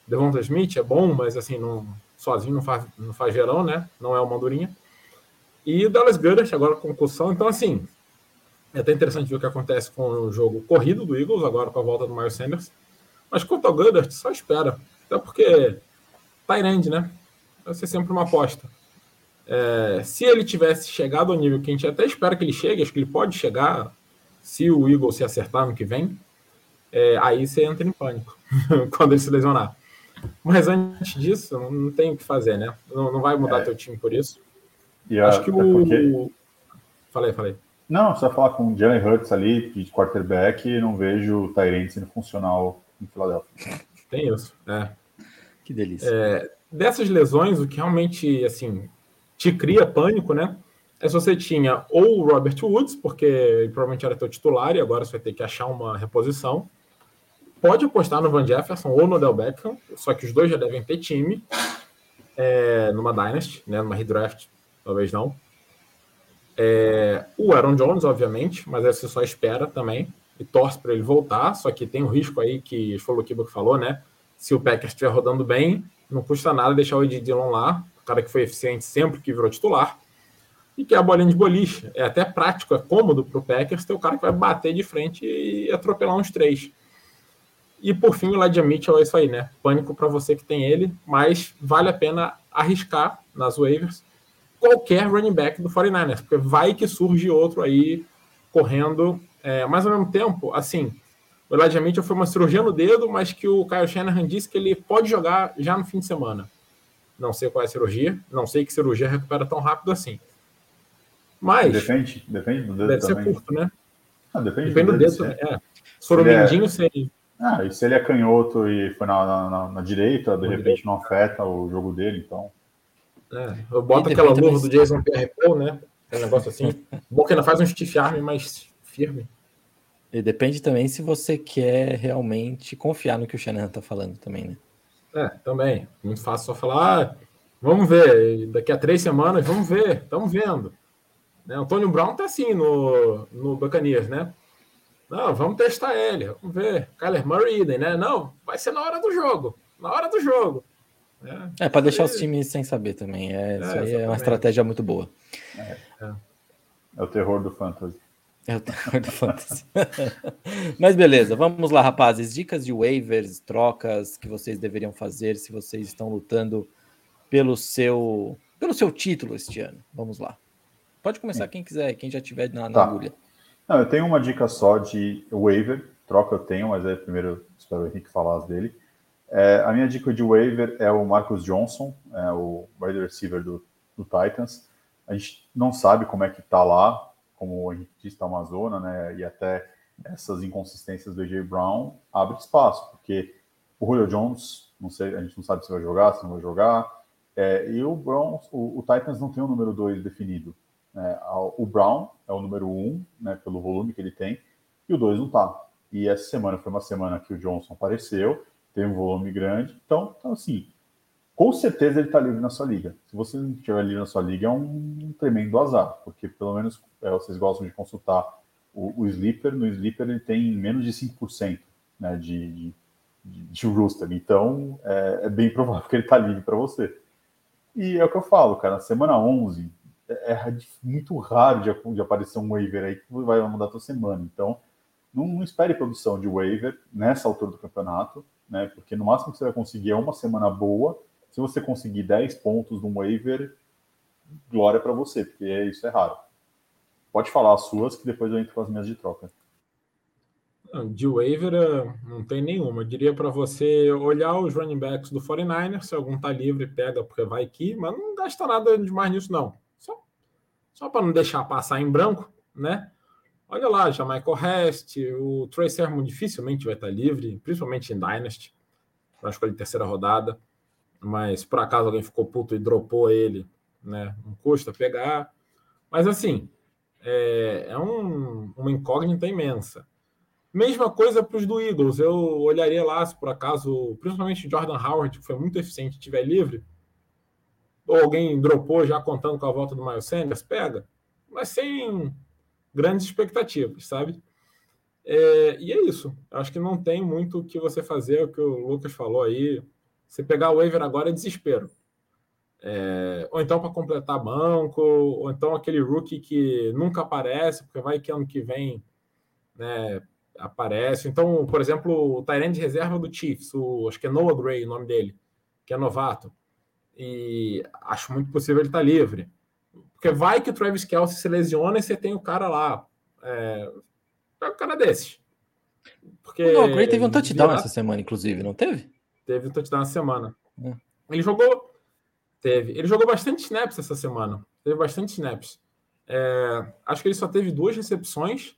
Devonta Smith é bom, mas assim, não, sozinho não faz, não faz verão, né? Não é o Mandurinha. E o Dallas Goddard agora com concussão. Então, assim, é até interessante ver o que acontece com o jogo corrido do Eagles, agora com a volta do Miles Sanders. Mas quanto ao Goddard, só espera. Até porque Tyrande, né? Vai ser sempre uma aposta. É, se ele tivesse chegado ao nível que a gente até espera que ele chegue, acho que ele pode chegar, se o Eagles se acertar no que vem, é, aí você entra em pânico [laughs] quando ele se lesionar. Mas antes disso, não, tem o que fazer, né? Não, não vai mudar é. teu time por isso. E Acho a, que é o. Porque... Falei, falei. Não, só falar com o Jalen Hurts ali, de quarterback, não vejo o Tyrant sendo funcional em Filadélfia. Tem isso, é. Que delícia. É, dessas lesões, o que realmente, assim, te cria pânico, né? É se você tinha ou o Robert Woods, porque provavelmente era teu titular e agora você vai ter que achar uma reposição. Pode apostar no Van Jefferson ou no Del Beckham, só que os dois já devem ter time é, numa Dynasty, né, numa redraft talvez não. É, o Aaron Jones, obviamente, mas aí você só espera também e torce para ele voltar. Só que tem o risco aí que foi o que falou, né? Se o Packers estiver rodando bem, não custa nada deixar o Ed Dillon lá, o cara que foi eficiente sempre que virou titular, e que é a bolinha de boliche. É até prático, é cômodo para o Packers ter o cara que vai bater de frente e atropelar uns três. E por fim, o Elijah Mitchell é isso aí, né? Pânico para você que tem ele, mas vale a pena arriscar nas waivers qualquer running back do 49ers, porque vai que surge outro aí correndo, é, mas ao mesmo tempo, assim, o Elijah Mitchell foi uma cirurgia no dedo, mas que o Kyle Shanahan disse que ele pode jogar já no fim de semana. Não sei qual é a cirurgia, não sei que cirurgia recupera tão rápido assim. Mas. Depende, depende do dedo. Deve também. ser curto, né? Ah, depende, depende, do dedo. dedo é. Se for o mindinho, é... sei. Ah, e se ele é canhoto e foi na, na, na direita, de repente não afeta o jogo dele, então. É, eu boto aquela luva do Jason Pierre Paul, né? É um negócio assim. [laughs] Bom que ainda faz um stiff arm mais firme. E depende também se você quer realmente confiar no que o Shanahan tá falando também, né? É, também. Muito fácil só falar, ah, vamos ver, daqui a três semanas, vamos ver, estamos vendo. Né? Antônio Brown tá assim no, no Buccaneers, né? Não, vamos testar ele, vamos ver. Kyler Murray, né? Não, vai ser na hora do jogo, na hora do jogo. É, é para deixar os times sem saber também. É, é, isso aí exatamente. é uma estratégia muito boa. É, é o terror do fantasy. É o terror do fantasy. [laughs] Mas beleza, vamos lá, rapazes. Dicas de waivers, trocas que vocês deveriam fazer se vocês estão lutando pelo seu pelo seu título este ano. Vamos lá. Pode começar quem quiser, quem já tiver na, na tá. agulha. Não, eu tenho uma dica só de waiver. Troca eu tenho, mas aí primeiro espero o Henrique falar dele. É, a minha dica de waiver é o Marcus Johnson, é o wide receiver do, do, Titans. A gente não sabe como é que tá lá, como a gente disse, tá uma zona, né? E até essas inconsistências do AJ Brown abre espaço, porque o Julio Jones, não sei, a gente não sabe se vai jogar, se não vai jogar. É, e o Brown, o, o, Titans não tem o número 2 definido. Né? O Brown é o número 1, um, né, pelo volume que ele tem, e o 2 não tá. E essa semana foi uma semana que o Johnson apareceu, tem um volume grande. Então, então assim, com certeza ele está livre na sua liga. Se você não estiver livre na sua liga, é um tremendo azar, porque pelo menos é, vocês gostam de consultar o, o Sleeper. No Sleeper ele tem menos de 5% né, de, de, de, roster. Então, é, é, bem provável que ele está livre para você. E é o que eu falo, cara, na semana 11 é, é muito raro de, de, aparecer um waiver aí que vai mudar tua semana. Então, não, não espere produção de waiver nessa altura do campeonato né? Porque no máximo que você vai conseguir é uma semana boa. Se você conseguir 10 pontos no waiver, glória para você, porque isso é raro. Pode falar as suas, que depois eu entro com as minhas de troca. De waiver eh, não tem nenhuma. Eu diria para você olhar os running backs do 49ers, se algum tá livre, pega, porque vai aqui, mas não gasta nada demais nisso, não. Só, para não deixar passar em branco, né? Olha lá, já Michael Hest, o Trey Sermon dificilmente vai estar livre, principalmente em Dynasty, para escolha de terceira rodada. Mas por acaso alguém ficou puto e dropou ele, né? Não custa pegar. Mas assim, é, é um, uma incógnita imensa. Mesma coisa para os do Eagles. Eu olharia lá se por acaso, principalmente Jordan Howard, que foi muito eficiente, estiver livre, ou alguém dropou já contando com a volta do Miles Sanders, pega. Mas sem grandes expectativas, sabe? É, e é isso. Acho que não tem muito o que você fazer, é o que o Lucas falou aí. Você pegar o waiver agora é desespero. É, ou então para completar banco, ou então aquele rookie que nunca aparece, porque vai que ano que vem né, aparece. Então, por exemplo, o Tyrande de reserva do Chiefs, o, acho que é Noah Gray o nome dele, que é novato. E acho muito possível ele estar tá livre. Porque vai que o Travis Kelsey se lesiona e você tem o cara lá. É, é um cara desses. Porque o Noah Gray teve um touchdown essa semana, inclusive, não teve? Teve um touchdown essa semana. É. Ele jogou. Teve. Ele jogou bastante snaps essa semana. Teve bastante snaps. É, acho que ele só teve duas recepções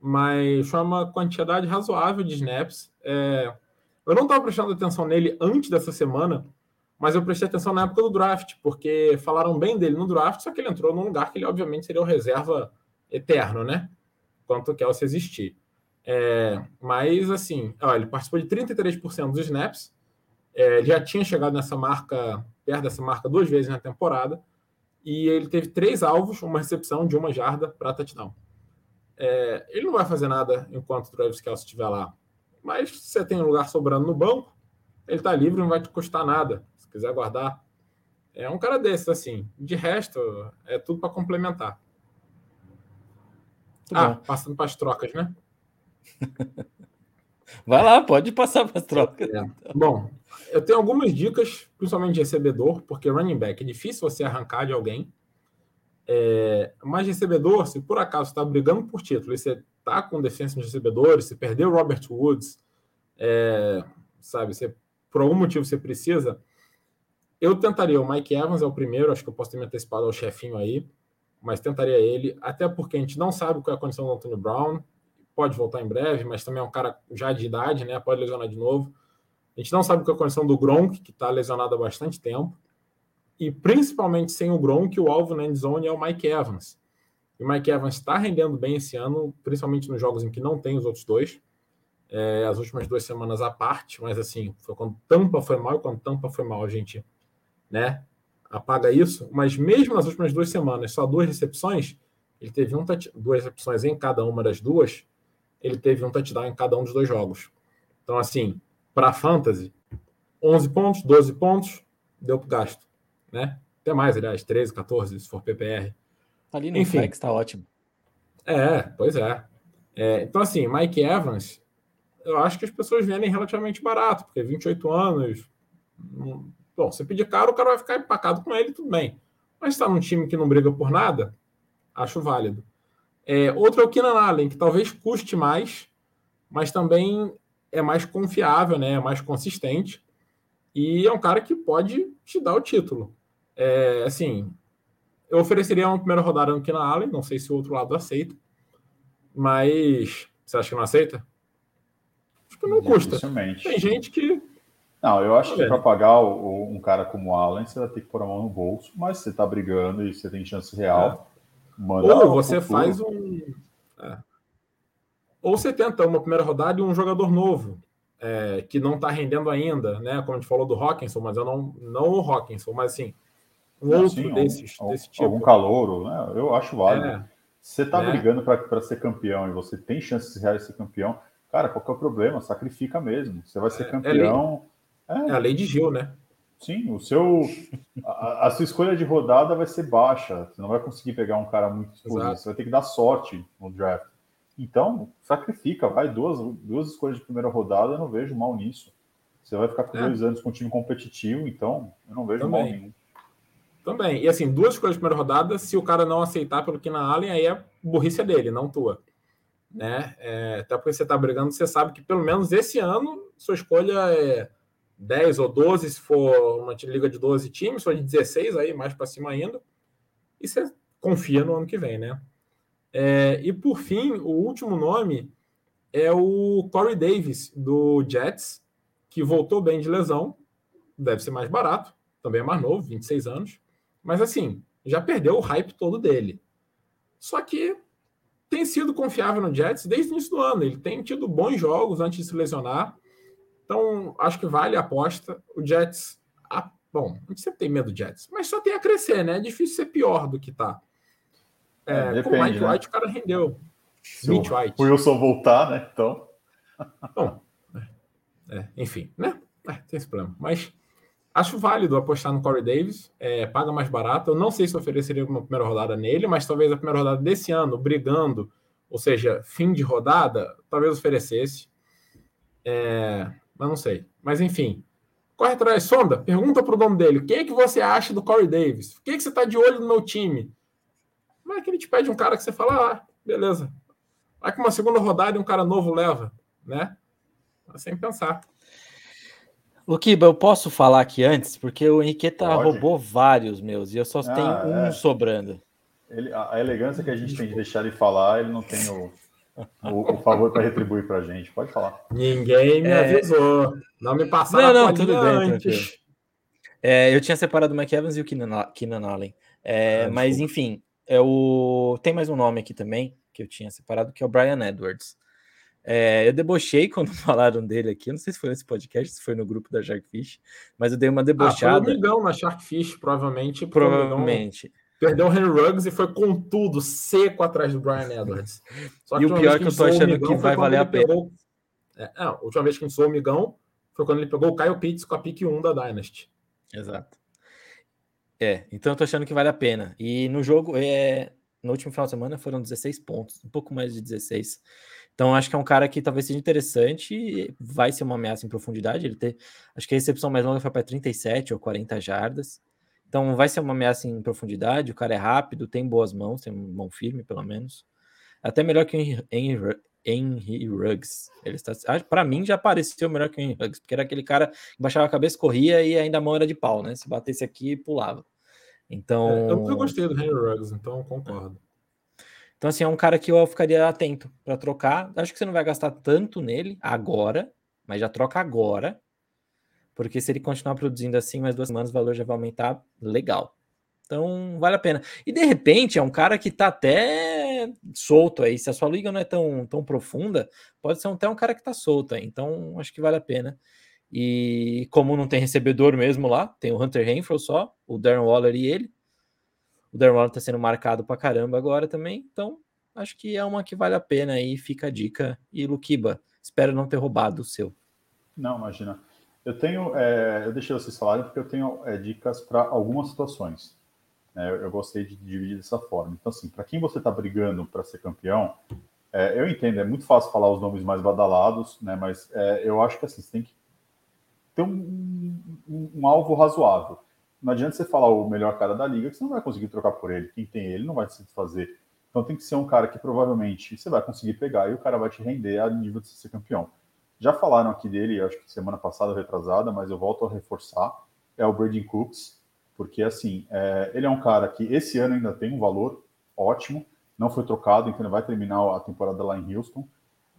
mas foi uma quantidade razoável de snaps. É, eu não estava prestando atenção nele antes dessa semana, mas eu prestei atenção na época do draft, porque falaram bem dele no draft, só que ele entrou num lugar que ele, obviamente, seria o reserva eterno, né? Quanto que se existir. É, mas, assim, ó, ele participou de 33% dos snaps, é, ele já tinha chegado nessa marca, perto dessa marca, duas vezes na temporada, e ele teve três alvos, uma recepção de uma jarda para touchdown. É, ele não vai fazer nada enquanto o Travis Kelce estiver lá. Mas se você tem um lugar sobrando no banco, ele está livre, não vai te custar nada. Se quiser guardar. É um cara desses, assim. De resto, é tudo para complementar. Muito ah, bom. passando para as trocas, né? [laughs] Vai lá, pode passar para as trocas. É. Bom, eu tenho algumas dicas, principalmente de recebedor, porque running back é difícil você arrancar de alguém. É, mas recebedor, se por acaso está brigando por título e você está com defesa de recebedores, se perdeu o Robert Woods, é, sabe, você, por algum motivo você precisa, eu tentaria o Mike Evans, é o primeiro, acho que eu posso ter me antecipado ao chefinho aí, mas tentaria ele, até porque a gente não sabe qual é a condição do Antonio Brown, pode voltar em breve, mas também é um cara já de idade, né, pode lesionar de novo. A gente não sabe qual é a condição do Gronk, que está lesionado há bastante tempo e principalmente sem o Gronk, o alvo na endzone é o Mike Evans. E o Mike Evans está rendendo bem esse ano, principalmente nos jogos em que não tem os outros dois. É, as últimas duas semanas à parte, mas assim, foi quando Tampa foi mal e quando Tampa foi mal, a gente né, apaga isso. Mas mesmo nas últimas duas semanas, só duas recepções, ele teve um duas recepções em cada uma das duas, ele teve um touchdown em cada um dos dois jogos. Então, assim, para fantasy, 11 pontos, 12 pontos, deu para gasto né? Até mais, aliás, 13, 14, se for PPR. Ali no Enfim, Flex tá ótimo. É, pois é. é. Então, assim, Mike Evans, eu acho que as pessoas vendem relativamente barato, porque 28 anos. Bom, você pedir caro, o cara vai ficar empacado com ele, tudo bem. Mas está num time que não briga por nada, acho válido. É, outro é o Keenan Allen, que talvez custe mais, mas também é mais confiável, né? é mais consistente. E é um cara que pode te dar o título. É, assim, eu ofereceria uma primeira rodada no Keenan Allen, não sei se o outro lado aceita, mas você acha que não aceita? Acho que não custa. Tem gente que. Não, eu acho que para pagar o, um cara como o Allen, você vai ter que pôr a mão no bolso, mas você está brigando e você tem chance real. É. Ou você faz um. É. Ou você tenta uma primeira rodada e um jogador novo, é, que não está rendendo ainda, né? Como a gente falou do Hawkinson, mas eu não, não o Hawkinson, mas assim, um outro sim, desses, um, desse tipo. Algum calouro, né? Eu acho válido. É, você está é. brigando para ser campeão e você tem chances reais de ser campeão, cara, qual que é o problema? Sacrifica mesmo. Você vai ser é, é campeão. É, a lei de Gil, né? Sim, o seu a, a, sua escolha de rodada vai ser baixa. Você não vai conseguir pegar um cara muito explosivo. Você vai ter que dar sorte no draft. Então, sacrifica, vai duas, duas escolhas de primeira rodada, eu não vejo mal nisso. Você vai ficar com é. dois anos com um time competitivo, então eu não vejo Também. mal nenhum. Também. E assim, duas escolhas de primeira rodada, se o cara não aceitar pelo que na Allen, aí é burrice dele, não tua. Né? É, até porque você está brigando, você sabe que pelo menos esse ano sua escolha é 10 ou 12, se for uma liga de 12 times, for de 16, aí mais para cima ainda. E você confia no ano que vem, né? É, e por fim, o último nome é o Corey Davis, do Jets, que voltou bem de lesão, deve ser mais barato, também é mais novo, 26 anos. Mas assim, já perdeu o hype todo dele. Só que tem sido confiável no Jets desde o início do ano. Ele tem tido bons jogos antes de se lesionar. Então, acho que vale a aposta. O Jets. Ah, bom, a gente sempre tem medo do Jets, mas só tem a crescer, né? É difícil ser pior do que tá. É, Depende, com o Mike né? White, o cara rendeu. Se White. o Wilson voltar, né? Então. Bom, é, é, enfim, né? É, tem esse problema. Mas Acho válido apostar no Corey Davis, é, paga mais barato. Eu não sei se ofereceria uma primeira rodada nele, mas talvez a primeira rodada desse ano, brigando, ou seja, fim de rodada, talvez oferecesse. É, mas não sei. Mas enfim, corre atrás, sonda, pergunta para o dono dele: o que é que você acha do Corey Davis? O que, é que você está de olho no meu time? Vai que ele te pede um cara que você fala: ah, beleza. Vai que uma segunda rodada e um cara novo leva, né? Sem pensar. Luquiba, eu posso falar aqui antes, porque o Henriqueta Pode. roubou vários meus e eu só ah, tenho um é. sobrando. Ele, a, elegância que a gente tem de deixar ele falar, ele não tem o, o, o favor para retribuir para a gente. Pode falar. Ninguém me é... avisou. Não me passaram não, não, tudo antes. É, eu tinha separado o Mike Evans e o Keenan, Keenan Allen. É, ah, mas, enfim, é o... tem mais um nome aqui também que eu tinha separado, que é o Brian Edwards. É, eu debochei [laughs] quando falaram dele aqui. Eu não sei se foi nesse podcast, se foi no grupo da Sharkfish, mas eu dei uma debochada. Ah, foi um migão na Sharkfish, provavelmente. Provavelmente. Perdeu o Henry Ruggs e foi com tudo seco atrás do Brian [laughs] Edwards. e o pior é que eu tô achando que vai valer a pena. Pegou... É, não, a última vez que a gente o migão foi quando ele pegou o Kyle Pitts com a pick 1 da Dynasty. Exato. É, então eu tô achando que vale a pena. E no jogo, é, no último final de semana foram 16 pontos, um pouco mais de 16. Então, acho que é um cara que talvez seja interessante, vai ser uma ameaça em profundidade. Ele ter, acho que a recepção mais longa foi para 37 ou 40 jardas. Então, vai ser uma ameaça em profundidade. O cara é rápido, tem boas mãos, tem mão firme, pelo menos. Até melhor que o Henry, Henry Ruggs. Ele está, para mim, já pareceu melhor que o Henry Ruggs, porque era aquele cara que baixava a cabeça, corria e ainda a mão era de pau, né? Se batesse aqui, pulava. Então. É, eu gostei do Henry Ruggs, então concordo. Então, assim, é um cara que eu ficaria atento para trocar. Acho que você não vai gastar tanto nele agora, mas já troca agora. Porque se ele continuar produzindo assim, mais duas semanas, o valor já vai aumentar legal. Então, vale a pena. E de repente, é um cara que tá até solto aí. Se a sua liga não é tão, tão profunda, pode ser até um cara que tá solto aí. Então, acho que vale a pena. E como não tem recebedor mesmo lá, tem o Hunter Renfro só, o Darren Waller e ele. O Darren está sendo marcado para caramba agora também, então acho que é uma que vale a pena aí, fica a dica. E Luquiba, espero não ter roubado o seu. Não, imagina. Eu tenho, é, eu deixei vocês falarem porque eu tenho é, dicas para algumas situações. É, eu, gostei de dividir dessa forma. Então, assim, para quem você está brigando para ser campeão, é, eu entendo, é muito fácil falar os nomes mais badalados, né? Mas é, eu acho que assim, você tem que ter um, um, um alvo razoável. Não adianta você falar o melhor cara da liga, que você não vai conseguir trocar por ele. Quem tem ele não vai se desfazer. Então tem que ser um cara que provavelmente você vai conseguir pegar e o cara vai te render a nível de ser campeão. Já falaram aqui dele, acho que semana passada, retrasada, mas eu volto a reforçar. É o Braden Cooks, porque assim, é, ele é um cara que esse ano ainda tem um valor ótimo, não foi trocado, então ele vai terminar a temporada lá em Houston.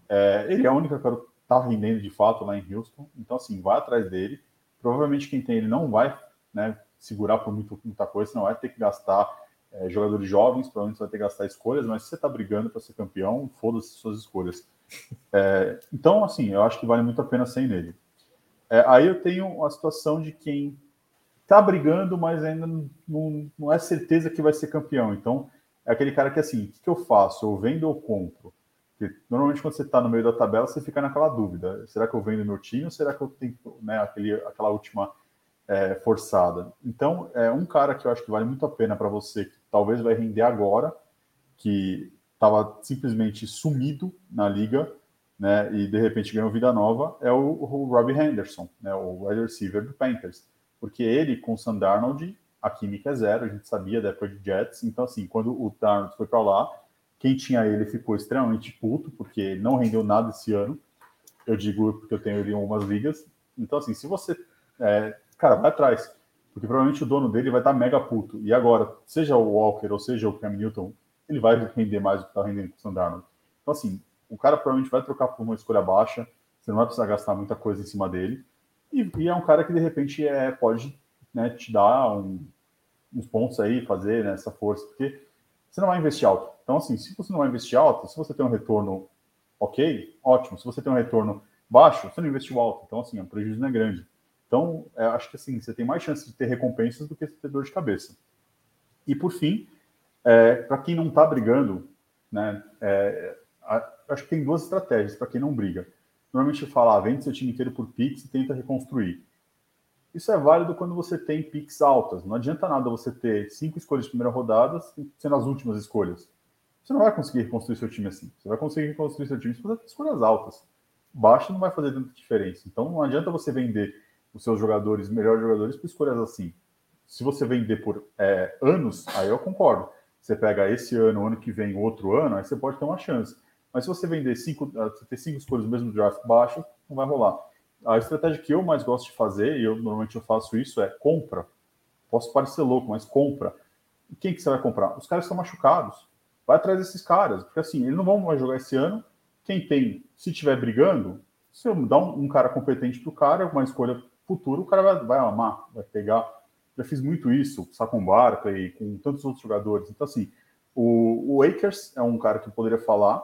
É, ele é a única que está rendendo de fato lá em Houston, então assim, vai atrás dele. Provavelmente quem tem ele não vai né, segurar por muito, muita coisa, não vai ter que gastar é, jogadores jovens, provavelmente vai ter que gastar escolhas, mas se você está brigando para ser campeão, foda-se suas escolhas. É, então, assim, eu acho que vale muito a pena ser nele. É, aí eu tenho a situação de quem está brigando, mas ainda não, não, é certeza que vai ser campeão. Então, é aquele cara que, assim, o que, que eu faço? Eu vendo ou compro? Porque, normalmente, quando você está no meio da tabela, você fica naquela dúvida: será que eu vendo meu time ou será que eu tenho né, aquele, aquela última é, forçada. Então, é um cara que eu acho que vale muito a pena para você, que talvez vai render agora, que estava simplesmente sumido na liga, né, e de repente ganhou vida nova, é o, o Robbie Henderson, né, o wide receiver do Panthers. Porque ele, com o Sam Darnold, a química é zero, a gente sabia da época de Jets, então assim, quando o Darnold foi para lá, quem tinha ele ficou extremamente puto, porque não rendeu nada esse ano, eu digo porque eu tenho ele em algumas ligas, então assim, se você é, cara, vai atrás. Porque provavelmente o dono dele vai estar mega puto. E agora, seja o Walker ou seja o Cam Newton, ele vai render mais do que está rendendo com o Sandarno. Então, assim, o cara provavelmente vai trocar por uma escolha baixa, você não vai precisar gastar muita coisa em cima dele. E, e é um cara que, de repente, é, pode né, te dar um, uns pontos aí, fazer né, essa força, porque você não vai investir alto. Então, assim, se você não vai investir alto, se você tem um retorno ok, ótimo. Se você tem um retorno baixo, você não investiu alto. Então, assim, o prejuízo não é grande. Então, é, acho que assim, você tem mais chance de ter recompensas do que ter dor de cabeça. E por fim, é, para quem não está brigando, né, é, a, acho que tem duas estratégias para quem não briga. Normalmente fala, ah, vende seu time inteiro por Pix e tenta reconstruir. Isso é válido quando você tem picks altas. Não adianta nada você ter cinco escolhas de primeira rodada sendo as últimas escolhas. Você não vai conseguir reconstruir seu time assim. Você vai conseguir reconstruir seu time se você escolhas altas. Baixo não vai fazer tanta diferença. Então não adianta você vender os seus jogadores, melhores jogadores, por escolhas assim. Se você vender por é, anos, aí eu concordo. Você pega esse ano, ano que vem, outro ano, aí você pode ter uma chance. Mas se você vender cinco, ah, ter cinco escolhas no mesmo draft baixo, não vai rolar. A estratégia que eu mais gosto de fazer, e eu normalmente eu faço isso, é compra. Posso parecer louco, mas compra. E quem que você vai comprar? Os caras estão machucados. Vai atrás desses caras, porque assim, eles não vão mais jogar esse ano. Quem tem, se estiver brigando, se eu dar um, um cara competente para o cara, uma escolha futura, o cara vai, vai amar, vai pegar. Já fiz muito isso, com Barkley, com tantos outros jogadores. Então, assim, o, o Akers é um cara que poderia falar,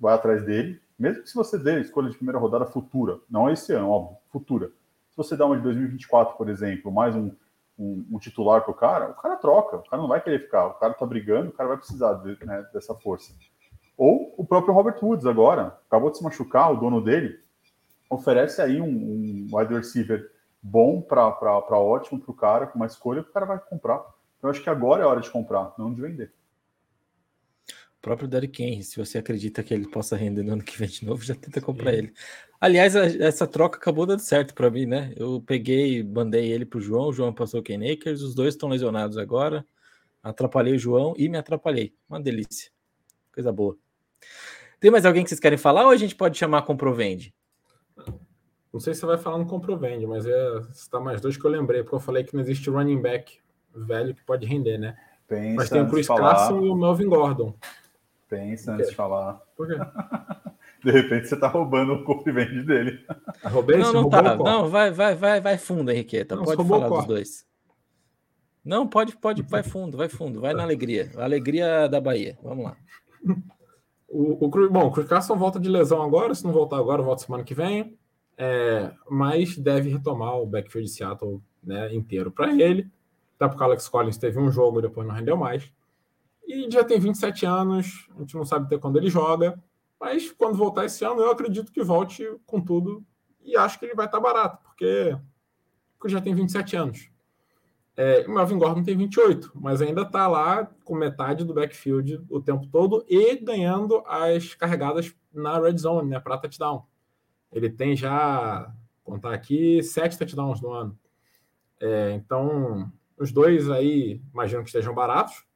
vai atrás dele, mesmo que se você dê escolha de primeira rodada futura, não esse ano, óbvio, futura. Se você dá uma de 2024, por exemplo, mais um, um, um titular para o cara, o cara troca, o cara não vai querer ficar, o cara tá brigando, o cara vai precisar de, né, dessa força. Ou o próprio Robert Woods agora, acabou de se machucar, o dono dele, oferece aí um, um wide receiver bom para ótimo para o cara, com uma escolha, que o cara vai comprar. Eu acho que agora é hora de comprar, não de vender próprio Derrick Henry, se você acredita que ele possa render no ano que vem de novo, já tenta comprar Sim. ele. Aliás, a, essa troca acabou dando certo para mim, né? Eu peguei, mandei ele pro João, o João passou o Ken Akers, os dois estão lesionados agora. Atrapalhei o João e me atrapalhei. Uma delícia. Coisa boa. Tem mais alguém que vocês querem falar ou a gente pode chamar Comprovende? Não sei se você vai falar no Comprovende, mas é, está mais dois que eu lembrei, porque eu falei que não existe running back velho que pode render, né? Pensa mas tem o Chris Carson e o Melvin Gordon. Pensa antes de falar. Por quê? [laughs] De repente você tá roubando o corpo vende dele. Roubei não, não tá. Não, vai, vai, vai, vai fundo, Henriqueta. Não, pode falar dos dois. Não, pode, pode, vai fundo, vai fundo, vai na alegria. A alegria da Bahia. Vamos lá. [laughs] O, o, bom, o Chris Carson volta de lesão agora, se não voltar agora, volta semana que vem. É, mas deve retomar o backfield de Seattle né, inteiro para ele. Até porque o Alex Collins teve um jogo e depois não rendeu mais. E já tem 27 anos, a gente não sabe até quando ele joga, mas quando voltar esse ano, eu acredito que volte com tudo e acho que ele vai estar barato, porque, porque já tem 27 anos. É, o Melvin Gordon tem 28, mas ainda está lá com metade do backfield o tempo todo e ganhando as carregadas na red zone, né, para touchdown. Ele tem já, contar aqui, sete touchdowns no ano. É, então, os dois aí, imagino que estejam baratos.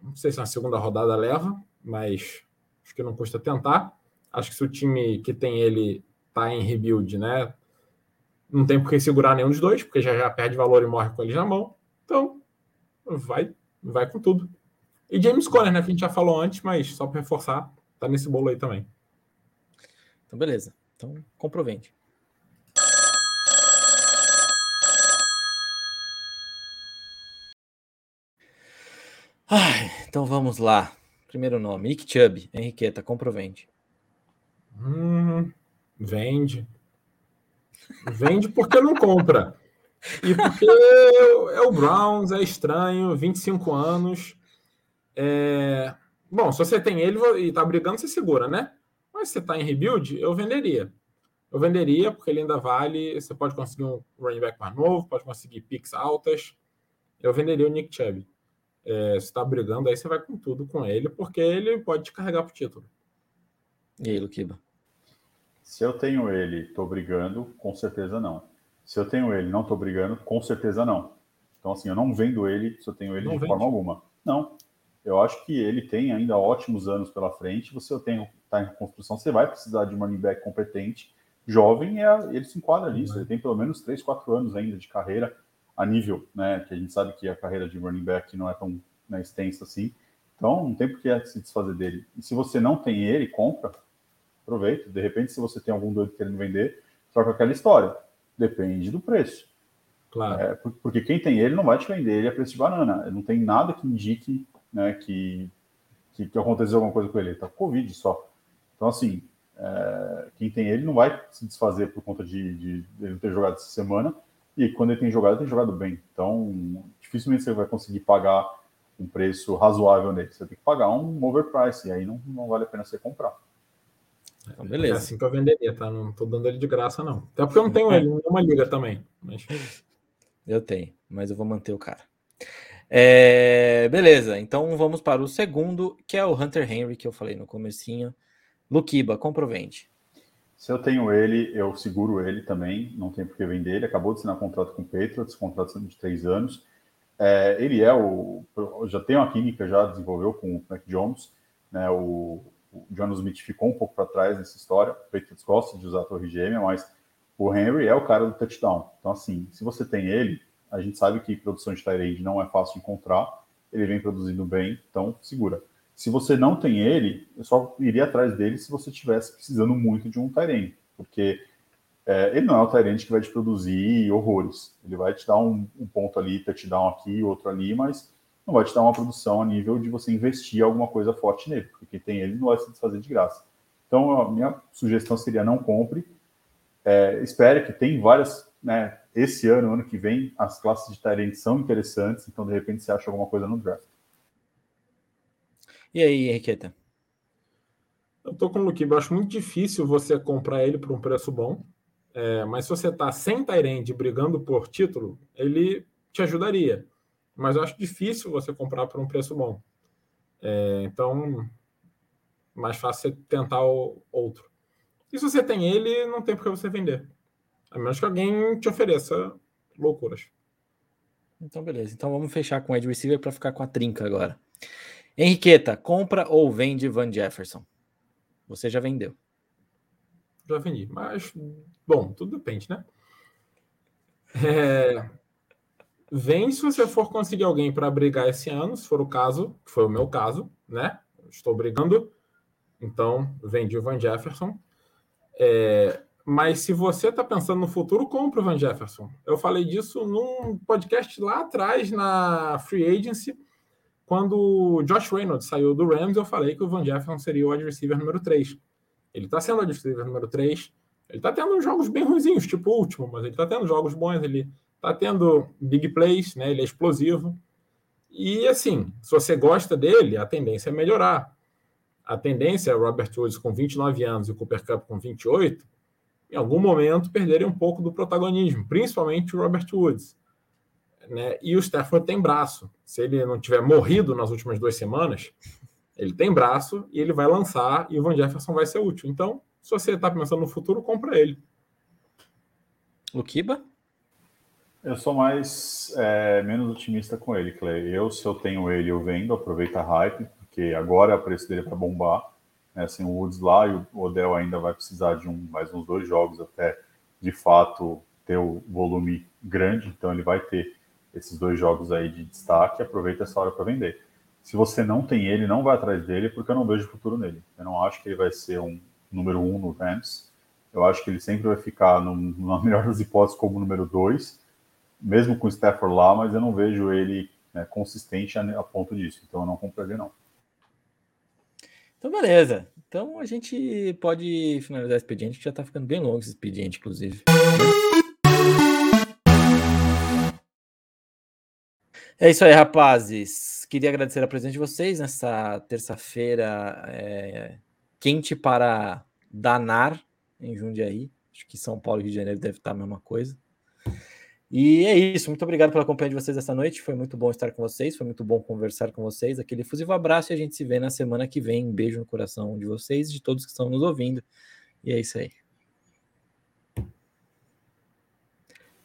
Não sei se na segunda rodada leva, mas acho que não custa tentar. Acho que se o time que tem ele tá em rebuild, né? Não tem por que segurar nenhum dos dois, porque já já perde valor e morre com eles na mão. Então, vai, vai com tudo. E James Conner, né? Que a gente já falou antes, mas só para reforçar, tá nesse bolo aí também. Então, beleza. Então, comprovente. Ai, então vamos lá. Primeiro nome, Nick Chubb, Henriqueta, vende? Hum, vende. Vende porque não compra. E porque é o Browns, é estranho, 25 anos. É... Bom, se você tem ele e tá brigando, você segura, né? Mas se você tá em rebuild, eu venderia. Eu venderia porque ele ainda vale. Você pode conseguir um running back mais novo, pode conseguir picks altas. Eu venderia o Nick Chubb é, está brigando, aí você vai com tudo com ele, porque ele pode te carregar para o título. E aí, Luquiba? Se eu tenho ele, estou brigando, com certeza não. Se eu tenho ele, não estou brigando, com certeza não. Então, assim, eu não vendo ele se eu tenho ele não de vende. forma alguma. Não. Eu acho que ele tem ainda ótimos anos pela frente. Você tem está em construção, você vai precisar de um running back competente, jovem, é, ele se enquadra nisso. Uhum. Ele tem pelo menos 3, 4 anos ainda de carreira a nível, né? Que a gente sabe que a carreira de running back não é tão né, extensa assim. Então, não tem por que se desfazer dele. E se você não tem ele, compra, aproveita. De repente, se você tem algum doido querendo vender, troca aquela história. Depende do preço. Claro. É, porque quem tem ele não vai te vender ele a preço de banana. Não tem nada que indique né, que, que, que aconteceu alguma coisa com ele. Ele tá com Covid só. Então, assim, é, quem tem ele não vai se desfazer por conta de, de, de ele não ter jogado essa semana e quando ele tem jogado, ele tem jogado bem. Então, dificilmente você vai conseguir pagar um preço razoável nele. Você tem que pagar um overprice, e aí não, não vale a pena você comprar. Então, beleza. É assim que eu venderia, tá? Não tô dando ele de graça, não. Até porque eu não tenho ele, nenhuma liga também. Mas... Eu tenho, mas eu vou manter o cara. É, beleza, então vamos para o segundo, que é o Hunter Henry, que eu falei no comecinho. Ou vende? Se eu tenho ele, eu seguro ele também, não tem por que vender. Ele acabou de assinar contrato com o Patriots, contrato de três anos. É, ele é o. Já tem uma química, já desenvolveu com o Mac Jones. Né, o, o John Smith ficou um pouco para trás nessa história. O Patriots gosta de usar a torre gêmea, mas o Henry é o cara do touchdown. Então, assim, se você tem ele, a gente sabe que produção de Tyrande não é fácil de encontrar. Ele vem produzindo bem, então segura. Se você não tem ele, eu só iria atrás dele se você estivesse precisando muito de um Tyrande, porque é, ele não é o Tyrande que vai te produzir horrores. Ele vai te dar um, um ponto ali, touchdown aqui, outro ali, mas não vai te dar uma produção a nível de você investir alguma coisa forte nele, porque quem tem ele não vai se desfazer de graça. Então, a minha sugestão seria não compre, é, espere que tem várias, né, esse ano, ano que vem, as classes de talento são interessantes, então de repente você acha alguma coisa no draft. E aí, Henriqueta? Eu tô com o Luquinho, eu acho muito difícil você comprar ele por um preço bom, é, mas se você tá sem Tyrande brigando por título, ele te ajudaria mas eu acho difícil você comprar por um preço bom. É, então, mais fácil você tentar o outro. E se você tem ele, não tem por que você vender. A menos que alguém te ofereça loucuras. Então, beleza. Então vamos fechar com o Ed Receiver para ficar com a trinca agora. Henriqueta, compra ou vende Van Jefferson? Você já vendeu. Já vendi. Mas, bom, tudo depende, né? É, Vem se você for conseguir alguém para brigar esse ano, se for o caso, que foi o meu caso, né? Estou brigando, então vendi o Van Jefferson. É, mas se você está pensando no futuro, compre o Van Jefferson. Eu falei disso num podcast lá atrás, na Free Agency, quando o Josh Reynolds saiu do Rams, eu falei que o Van Jefferson seria o wide receiver número 3. Ele está sendo o wide receiver número 3. Ele está tendo jogos bem ruins, tipo o último, mas ele está tendo jogos bons. Ele tá tendo big plays, né? Ele é explosivo. E assim, se você gosta dele, a tendência é melhorar. A tendência é o Robert Woods com 29 anos e o Cooper Cup com 28, em algum momento perderem um pouco do protagonismo, principalmente o Robert Woods. Né? E o Stafford tem braço. Se ele não tiver morrido nas últimas duas semanas, ele tem braço e ele vai lançar e o Van Jefferson vai ser útil. Então, se você está pensando no futuro, compra ele. O Kiba? Eu sou mais é, menos otimista com ele, Clay. Eu, se eu tenho ele, eu vendo, aproveita a hype, porque agora o preço dele é para bombar. Né? Assim, o Woods lá e o Odell ainda vai precisar de um, mais uns dois jogos até de fato ter o volume grande, então ele vai ter esses dois jogos aí de destaque. Aproveita essa hora para vender. Se você não tem ele, não vai atrás dele, porque eu não vejo futuro nele. Eu não acho que ele vai ser um número um no Rams. Eu acho que ele sempre vai ficar, no, na [laughs] melhor das hipóteses, como número dois mesmo com o Stafford lá, mas eu não vejo ele né, consistente a, a, ponto disso. Então eu não compraria, não. Então, beleza. Então a gente pode finalizar o expediente, que já está ficando bem longo esse expediente, inclusive. É isso aí, rapazes. Queria agradecer a presença de vocês nessa terça-feira é, quente para danar em Jundiaí. Acho que São Paulo e Rio de Janeiro deve estar a mesma coisa. E é isso. Muito obrigado pela companhia de vocês essa noite. Foi muito bom estar com vocês. Foi muito bom conversar com vocês. Aquele efusivo abraço e a gente se vê na semana que vem. Um beijo no coração de vocês e de todos que estão nos ouvindo. E é isso aí.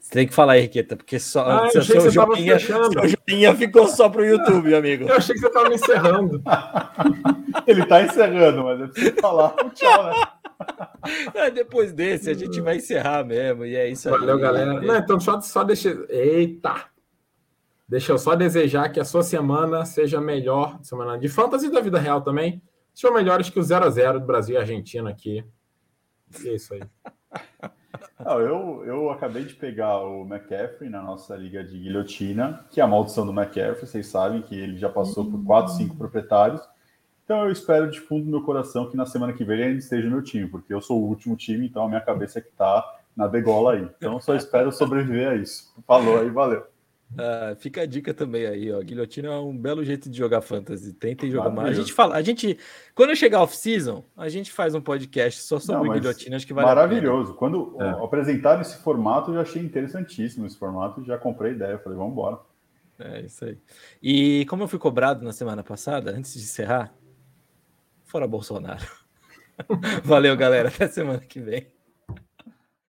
Você tem que falar aí, Riqueta, porque só ah, seu, seu, joinha, seu joinha ficou só para o YouTube, amigo. Eu achei que você estava encerrando. [laughs] Ele está encerrando, mas eu preciso falar. Tchau, né? [laughs] É, depois desse, a gente vai encerrar mesmo. E é isso aí. Valeu, galera. Não, então, só, só deixa. Eita! Deixa eu só desejar que a sua semana seja melhor, semana de fantasy da vida real também, sejam melhores que o 0 a 0 do Brasil e Argentina aqui. é isso aí. Não, eu, eu acabei de pegar o McCaffrey na nossa liga de guilhotina, que é a maldição do McCaffrey. Vocês sabem que ele já passou por 4, 5 proprietários. Então eu espero de fundo do meu coração que na semana que vem ele ainda esteja no meu time, porque eu sou o último time, então a minha cabeça é que tá na degola aí. Então só [laughs] espero sobreviver a isso. Falou aí, valeu. Uh, fica a dica também aí, ó. Guilhotina é um belo jeito de jogar fantasy. Tentem jogar mais. A gente fala, a gente, quando chegar off-season, a gente faz um podcast só sobre Não, guilhotina. Acho que vale Maravilhoso. Quando é. apresentaram esse formato, eu já achei interessantíssimo esse formato. Já comprei ideia. Falei, vamos embora. É isso aí. E como eu fui cobrado na semana passada, antes de encerrar, fora Bolsonaro. [laughs] Valeu, galera. Até semana que vem.